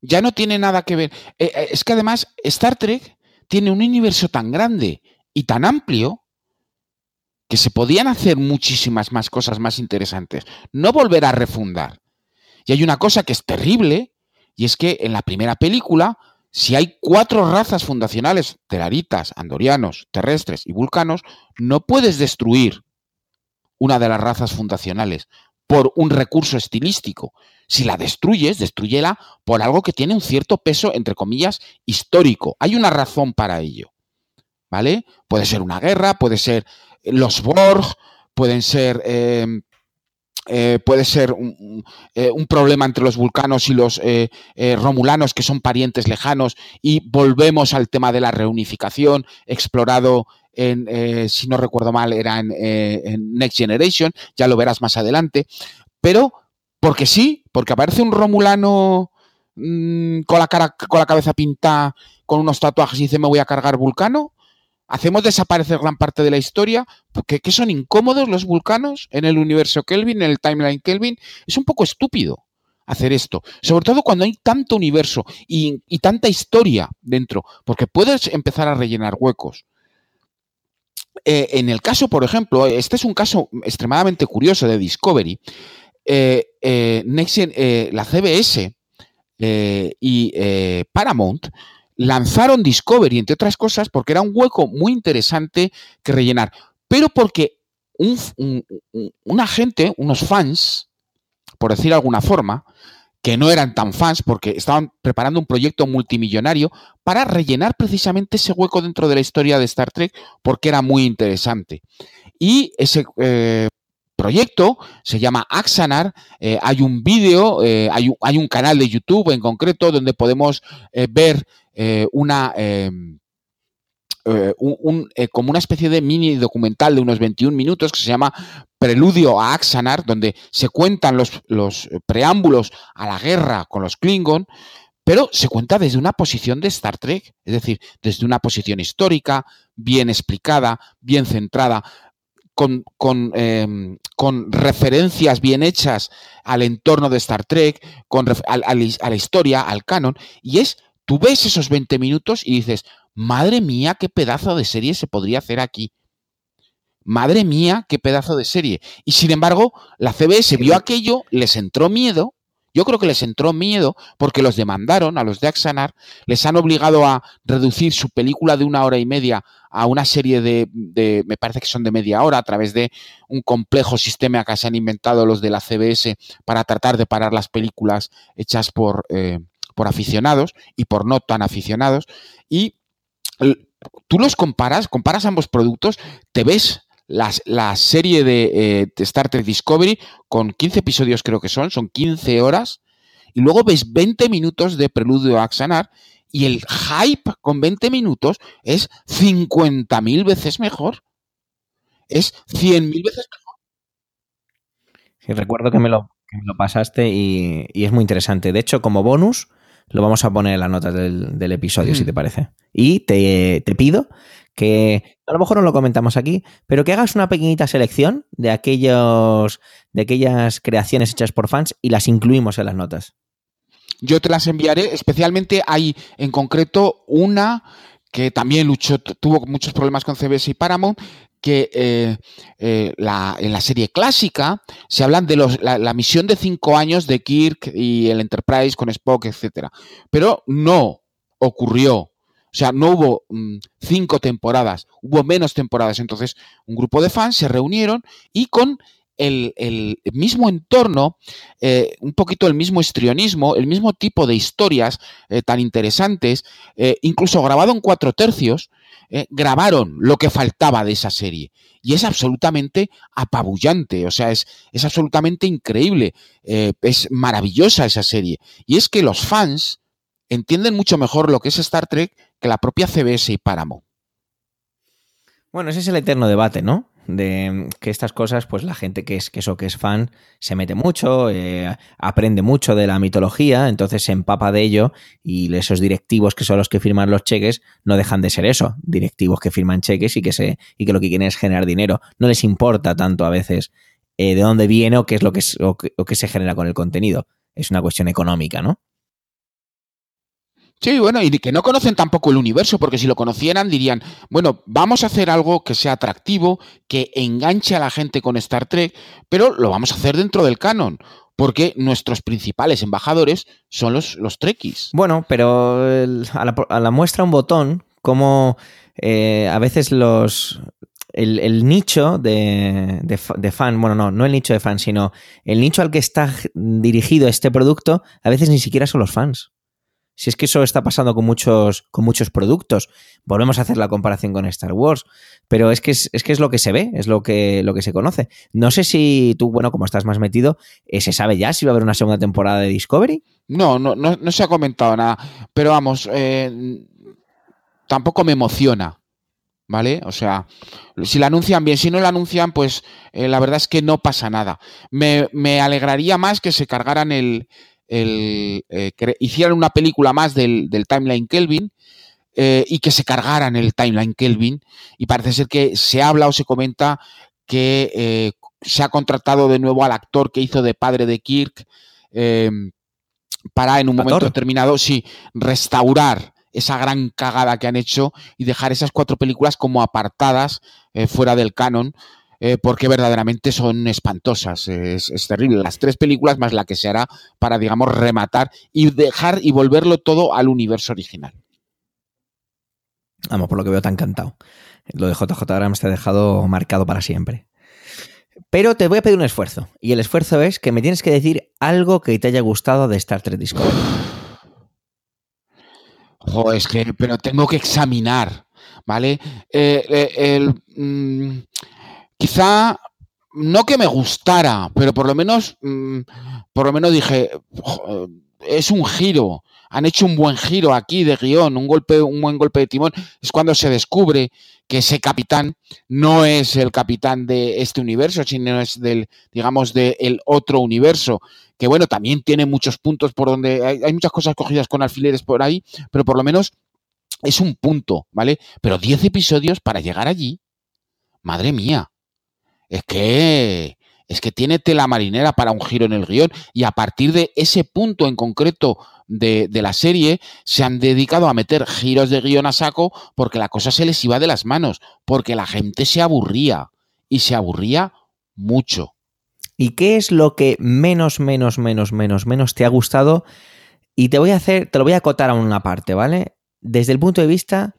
Ya no tiene nada que ver. Eh, eh, es que además Star Trek tiene un universo tan grande y tan amplio que se podían hacer muchísimas más cosas más interesantes. No volver a refundar. Y hay una cosa que es terrible, y es que en la primera película, si hay cuatro razas fundacionales, telaritas, andorianos, terrestres y vulcanos, no puedes destruir una de las razas fundacionales por un recurso estilístico. Si la destruyes, destruyela por algo que tiene un cierto peso, entre comillas, histórico. Hay una razón para ello. ¿Vale? Puede ser una guerra, puede ser los Borg, pueden ser. Eh, eh, puede ser un, eh, un, problema entre los vulcanos y los eh, romulanos, que son parientes lejanos, y volvemos al tema de la reunificación, explorado en, si no recuerdo mal, era en, Next Generation, ya lo verás más adelante, pero porque sí, porque aparece un Romulano mmm, con, la cara, con la cabeza pintada, con unos tatuajes y dice me voy a cargar Vulcano, hacemos desaparecer gran parte de la historia, porque ¿qué son incómodos los vulcanos en el universo Kelvin, en el timeline Kelvin, es un poco estúpido hacer esto, sobre todo cuando hay tanto universo y, y tanta historia dentro, porque puedes empezar a rellenar huecos. Eh, en el caso, por ejemplo, este es un caso extremadamente curioso de Discovery. Eh, eh, Next, la CBS y Paramount lanzaron Discovery, entre otras cosas, porque era un hueco muy interesante que rellenar, pero porque un, un, una gente, unos fans, por decir de alguna forma, que no eran tan fans porque estaban preparando un proyecto multimillonario para rellenar precisamente ese hueco dentro de la historia de Star Trek porque era muy interesante. Y ese eh, proyecto se llama Axanar, eh, hay un vídeo, eh, hay, hay, un canal de YouTube en concreto donde podemos eh, ver una un, un, eh, como una especie de mini documental de unos 21 minutos que se llama Preludio a Axanar, donde se cuentan los, los preámbulos a la guerra con los Klingon, pero se cuenta desde una posición de Star Trek, es decir, desde una posición histórica, bien explicada, bien centrada, con, con, eh, con, referencias bien hechas al entorno de Star Trek, con, a, a, a, la historia, al canon, y es, tú ves esos 20 minutos y dices, Madre mía, qué pedazo de serie se podría hacer aquí. Madre mía, qué pedazo de serie. Y sin embargo, la CBS vio aquello, les entró miedo. Yo creo que les entró miedo porque los demandaron a los de Axanar, les han obligado a reducir su película de una hora y media a una serie de, me parece que son de media hora, a través de un complejo sistema que se han inventado los de la CBS para tratar de parar las películas hechas por, eh, por aficionados y por no tan aficionados. Y tú los comparas, comparas ambos productos, te ves las, la serie de, eh, de, Star Trek Discovery con 15 episodios creo que son, son 15 horas, y luego ves 20 minutos de Preludio a Axanar, y el hype con 20 minutos es 50.000 veces mejor. Es 100.000 veces mejor. Sí, recuerdo que me lo, que me lo pasaste y, y, es muy interesante. De hecho, como bonus, lo vamos a poner en las notas del, del episodio, mm. si te parece. Y te, te, pido que, a lo mejor no lo comentamos aquí, pero que hagas una pequeñita selección de, aquellos, de aquellas creaciones hechas por fans y las incluimos en las notas. Yo te las enviaré, especialmente hay en concreto una que también luchó, tuvo muchos problemas con CBS y Paramount, que eh, eh, la, en la serie clásica se hablan de la, la, misión de cinco años de Kirk y el Enterprise con Spock, etc. Pero no ocurrió. O sea, no hubo mmm, cinco temporadas, hubo menos temporadas. Entonces, un grupo de fans se reunieron y con el, mismo entorno, eh, un poquito el mismo histrionismo, el mismo tipo de historias eh, tan interesantes, eh, incluso grabado en cuatro tercios, grabaron lo que faltaba de esa serie. Y es absolutamente apabullante, o sea, es, absolutamente increíble, es maravillosa esa serie. Y es que los fans entienden mucho mejor lo que es Star Trek que la propia CBS y Paramount. Bueno, ese es el eterno debate, ¿no? De que estas cosas, pues la gente que es que eso que es fan se mete mucho, eh, aprende mucho de la mitología, entonces se empapa de ello y esos directivos que son los que firman los cheques no dejan de ser eso, directivos que firman cheques y que se y que lo que quieren es generar dinero. No les importa tanto a veces eh, de dónde viene o qué es lo que, es, o que, o que se genera con el contenido. Es una cuestión económica, ¿no? Sí, bueno, y que no conocen tampoco el universo, porque si lo conocieran dirían, bueno, vamos a hacer algo que sea atractivo, que enganche a la gente con Star Trek, pero lo vamos a hacer dentro del canon, porque nuestros principales embajadores son los, los Trekkies. Bueno, pero a, la, muestra un botón, como eh, a veces los. El, nicho de, de de fan, bueno, no, no el nicho de fan, sino el nicho al que está dirigido este producto, a veces ni siquiera son los fans. Si es que eso está pasando con muchos, con muchos productos. Volvemos a hacer la comparación con Star Wars. Pero es que es, es que es lo que se ve, es lo que, lo que se conoce. No sé si tú, bueno, como estás más metido, eh, ¿se sabe ya si va a haber una segunda temporada de Discovery? No, no, no, no se ha comentado nada, pero vamos, eh, tampoco me emociona, ¿vale? O sea, si la anuncian bien, si no la anuncian, pues eh, la verdad es que no pasa nada. Me, me alegraría más que se cargaran el, el eh, que hicieran una película más del, del timeline Kelvin eh, y que se cargaran el timeline Kelvin. Y parece ser que se habla o se comenta que eh, se ha contratado de nuevo al actor que hizo de padre de Kirk para en un momento determinado, sí, restaurar esa gran cagada que han hecho y dejar esas cuatro películas como apartadas eh, fuera del canon eh, porque verdaderamente son espantosas. Es, es terrible. Las tres películas más la que se hará para, digamos, rematar y dejar y volverlo todo al universo original. Vamos, por lo que veo, te ha encantado. Lo de JJ Abrams te ha dejado marcado para siempre. Pero te voy a pedir un esfuerzo. Y el esfuerzo es que me tienes que decir algo que te haya gustado de Star Trek Discovery. Jo, es que, pero tengo que examinar, ¿vale? Eh, eh, el, mm, quizá no que me gustara, pero por lo menos, mm, por lo menos dije, es un giro. Han hecho un buen giro aquí de guion, un golpe, un buen golpe de timón. Es cuando se descubre que ese capitán no es el capitán de este universo, sino es del, digamos, del otro universo. Que bueno, también tiene muchos puntos por donde hay, hay muchas cosas cogidas con alfileres por ahí, pero por lo menos es un punto, ¿vale? Pero 10 episodios para llegar allí, madre mía, es que es que tiene tela marinera para un giro en el guion y a partir de ese punto en concreto de, de la serie se han dedicado a meter giros de guion a saco porque la cosa se les iba de las manos, porque la gente se aburría y se aburría mucho. ¿Y qué es lo que menos, menos, menos, menos, menos te ha gustado? Y te voy a hacer, te lo voy a acotar a una parte, ¿vale? Desde el punto de vista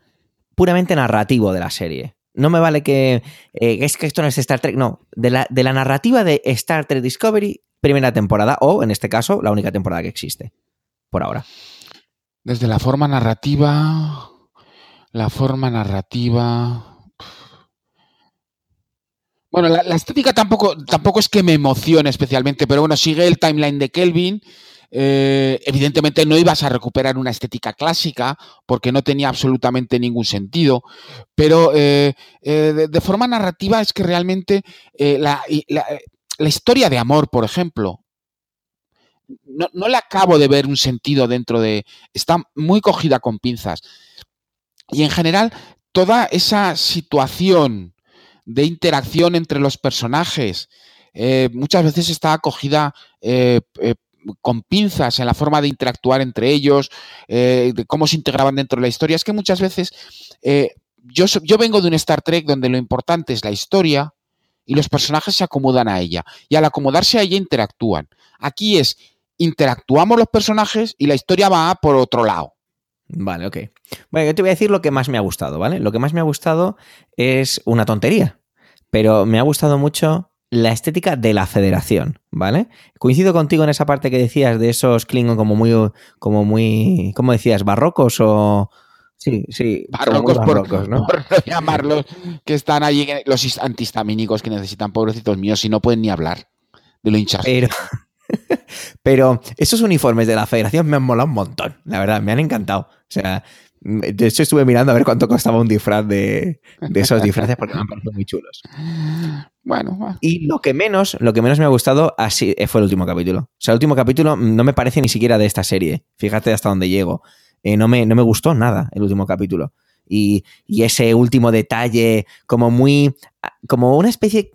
puramente narrativo de la serie. No me vale que eh, es que esto no es Star Trek, no. De la, de la narrativa de Star Trek Discovery, primera temporada, o en este caso, la única temporada que existe. Por ahora. Desde la forma narrativa, la forma narrativa. Bueno, la, la estética tampoco, tampoco es que me emocione especialmente, pero bueno, sigue el timeline de Kelvin. Eh, evidentemente no ibas a recuperar una estética clásica porque no tenía absolutamente ningún sentido, pero eh, eh, de, forma narrativa es que realmente la, la, historia de amor, por ejemplo, no, no, le acabo de ver un sentido dentro de... Está muy cogida con pinzas. Y en general, toda esa situación de interacción entre los personajes muchas veces está acogida eh, con pinzas en la forma de interactuar entre ellos, eh, de cómo se integraban dentro de la historia. Es que muchas veces eh, yo, yo vengo de un Star Trek donde lo importante es la historia y los personajes se acomodan a ella. Y al acomodarse a ella interactúan. Aquí es interactuamos los personajes y la historia va por otro lado. Vale, ok. Bueno, yo te voy a decir lo que más me ha gustado, ¿vale? Lo que más me ha gustado es una tontería, pero me ha gustado mucho la estética de la federación, ¿vale? Coincido contigo en esa parte que decías de esos Klingon como muy, como muy, ¿cómo decías? ¿Barrocos o...? Sí, sí. Barrocos, barrocos ¿no? por, no llamarlos, que están allí, los antihistamínicos que necesitan, pobrecitos míos, y no pueden ni hablar de lo hinchas. Pero, pero esos uniformes de la federación me han molado un montón, la verdad, me han encantado. O sea, de hecho, estuve mirando a ver cuánto costaba un disfraz de, esos disfraces porque me han parecido muy chulos. Bueno, y lo que menos, lo que menos me ha gustado así eh, fue el último capítulo. O sea, el último capítulo no me parece ni siquiera de esta serie. Fíjate hasta dónde llego. Eh, no, me, no me gustó nada el último capítulo. Y, y, ese último detalle, como muy. como una especie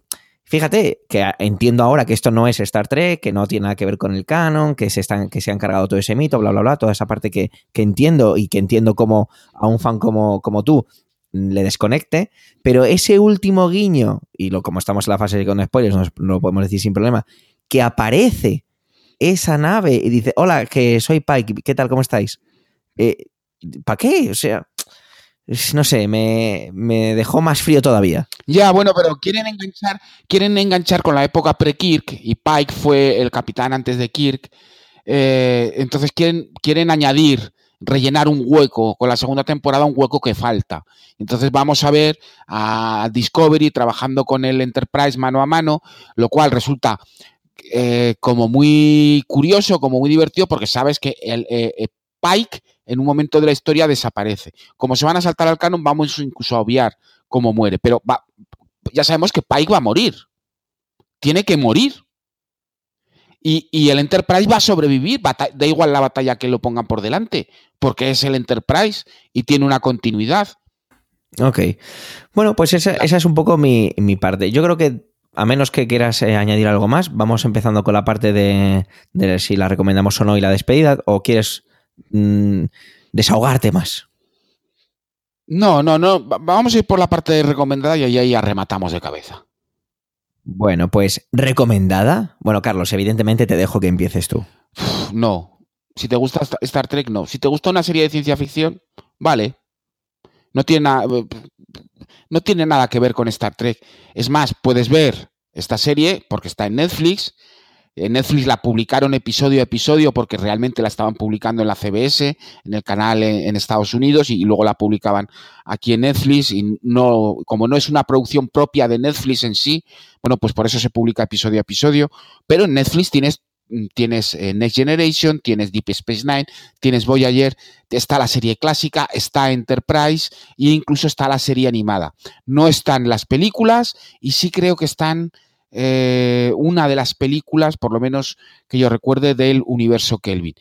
Fíjate que entiendo ahora que esto no es Star Trek, que no tiene nada que ver con el canon, que se, están, que se han cargado todo ese mito, bla, bla, bla, toda esa parte que, entiendo y que entiendo como a un fan como, como tú le desconecte, pero ese último guiño, y lo como estamos en la fase con spoilers, no, lo podemos decir sin problema, que aparece esa nave y dice, hola, que soy Pike, ¿qué tal, cómo estáis? Eh, ¿Para qué? O sea, no sé, me, dejó más frío todavía. Ya, bueno, pero quieren enganchar, quieren enganchar con la época pre-Kirk y Pike fue el capitán antes de Kirk. Eh, entonces quieren, quieren añadir, rellenar un hueco con la segunda temporada, un hueco que falta. Entonces vamos a ver a Discovery trabajando con el Enterprise mano a mano, lo cual resulta eh, como muy curioso, como muy divertido, porque sabes que el, eh, Pike en un momento de la historia desaparece. Como se van a saltar al canon, vamos incluso a obviar cómo muere. Pero ya sabemos que Pike va a morir. Tiene que morir. Y, el Enterprise va a sobrevivir. Da igual la batalla que lo pongan por delante, porque es el Enterprise y tiene una continuidad. Ok. Bueno, pues esa, es un poco mi, parte. Yo creo que a menos que quieras eh, añadir algo más, vamos empezando con la parte de, de, si la recomendamos o no y la despedida, o quieres Mm, desahogarte más. No, no, no. Vamos a ir por la parte de recomendada y ahí ya rematamos de cabeza. Bueno, pues recomendada. Bueno, Carlos, evidentemente te dejo que empieces tú. No. Si te gusta Star Trek, no. Si te gusta una serie de ciencia ficción, vale. No tiene, no tiene nada que ver con Star Trek. Es más, puedes ver esta serie porque está en Netflix en Netflix la publicaron episodio a episodio porque realmente la estaban publicando en la CBS, en el canal en, Estados Unidos y, luego la publicaban aquí en Netflix y no, como no es una producción propia de Netflix en sí, bueno, pues por eso se publica episodio a episodio, pero en Netflix tienes tienes eh, Next Generation, tienes Deep Space Nine, tienes Voyager, está la serie clásica, está Enterprise e incluso está la serie animada. No están las películas y sí creo que están eh, una de las películas, por lo menos que yo recuerde, del universo Kelvin.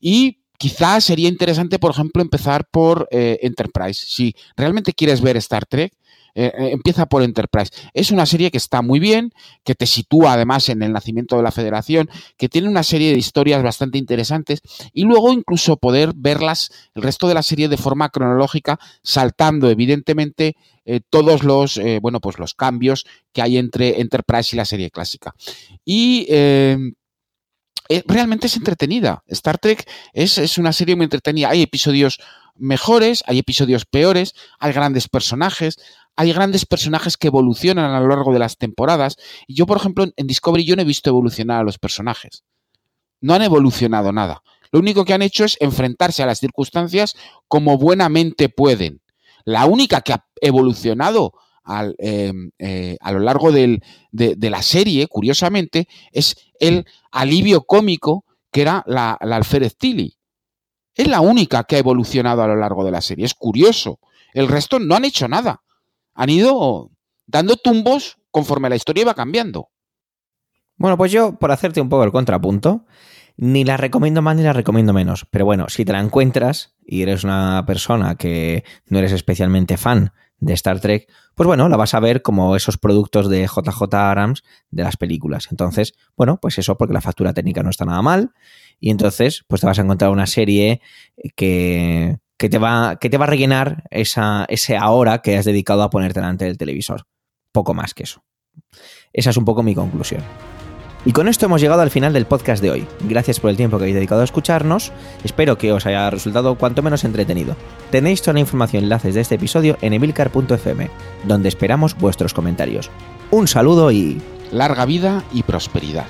Y quizás sería interesante, por ejemplo, empezar por eh, Enterprise. Si realmente quieres ver Star Trek, eh, empieza por Enterprise. Es una serie que está muy bien, que te sitúa además en el nacimiento de la Federación, que tiene una serie de historias bastante interesantes y luego incluso poder verlas el resto de la serie de forma cronológica, saltando evidentemente eh, todos los, eh, bueno, pues los cambios que hay entre Enterprise y la serie clásica. Y eh, realmente es entretenida. Star Trek es, es, una serie muy entretenida. Hay episodios mejores, hay episodios peores, hay grandes personajes, hay grandes personajes que evolucionan a lo largo de las temporadas. Y yo, por ejemplo, en Discovery yo no he visto evolucionar a los personajes. No han evolucionado nada. Lo único que han hecho es enfrentarse a las circunstancias como buenamente pueden. La única que ha evolucionado em, eh, a lo largo de, la serie, curiosamente, es el alivio cómico que era la, la alférez Tilly. Es la única que ha evolucionado a lo largo de la serie. Es curioso. El resto no han hecho nada. Han ido dando tumbos conforme la historia iba cambiando. Bueno, pues yo, por hacerte un poco el contrapunto, ni la recomiendo más ni la recomiendo menos. Pero bueno, si te la encuentras y eres una persona que no eres especialmente fan de Star Trek, pues bueno, la vas a ver como esos productos de JJ Abrams de las películas. Entonces, bueno, pues eso porque la factura técnica no está nada mal y entonces pues te vas a encontrar una serie que, que, te, va, que te va a rellenar esa, ese ahora que has dedicado a ponerte delante del televisor. Poco más que eso. Esa es un poco mi conclusión. Y con esto hemos llegado al final del podcast de hoy. Gracias por el tiempo que habéis dedicado a escucharnos. Espero que os haya resultado cuanto menos entretenido. Tenéis toda la información y enlaces de este episodio en emilcar.fm, donde esperamos vuestros comentarios. Un saludo y larga vida y prosperidad.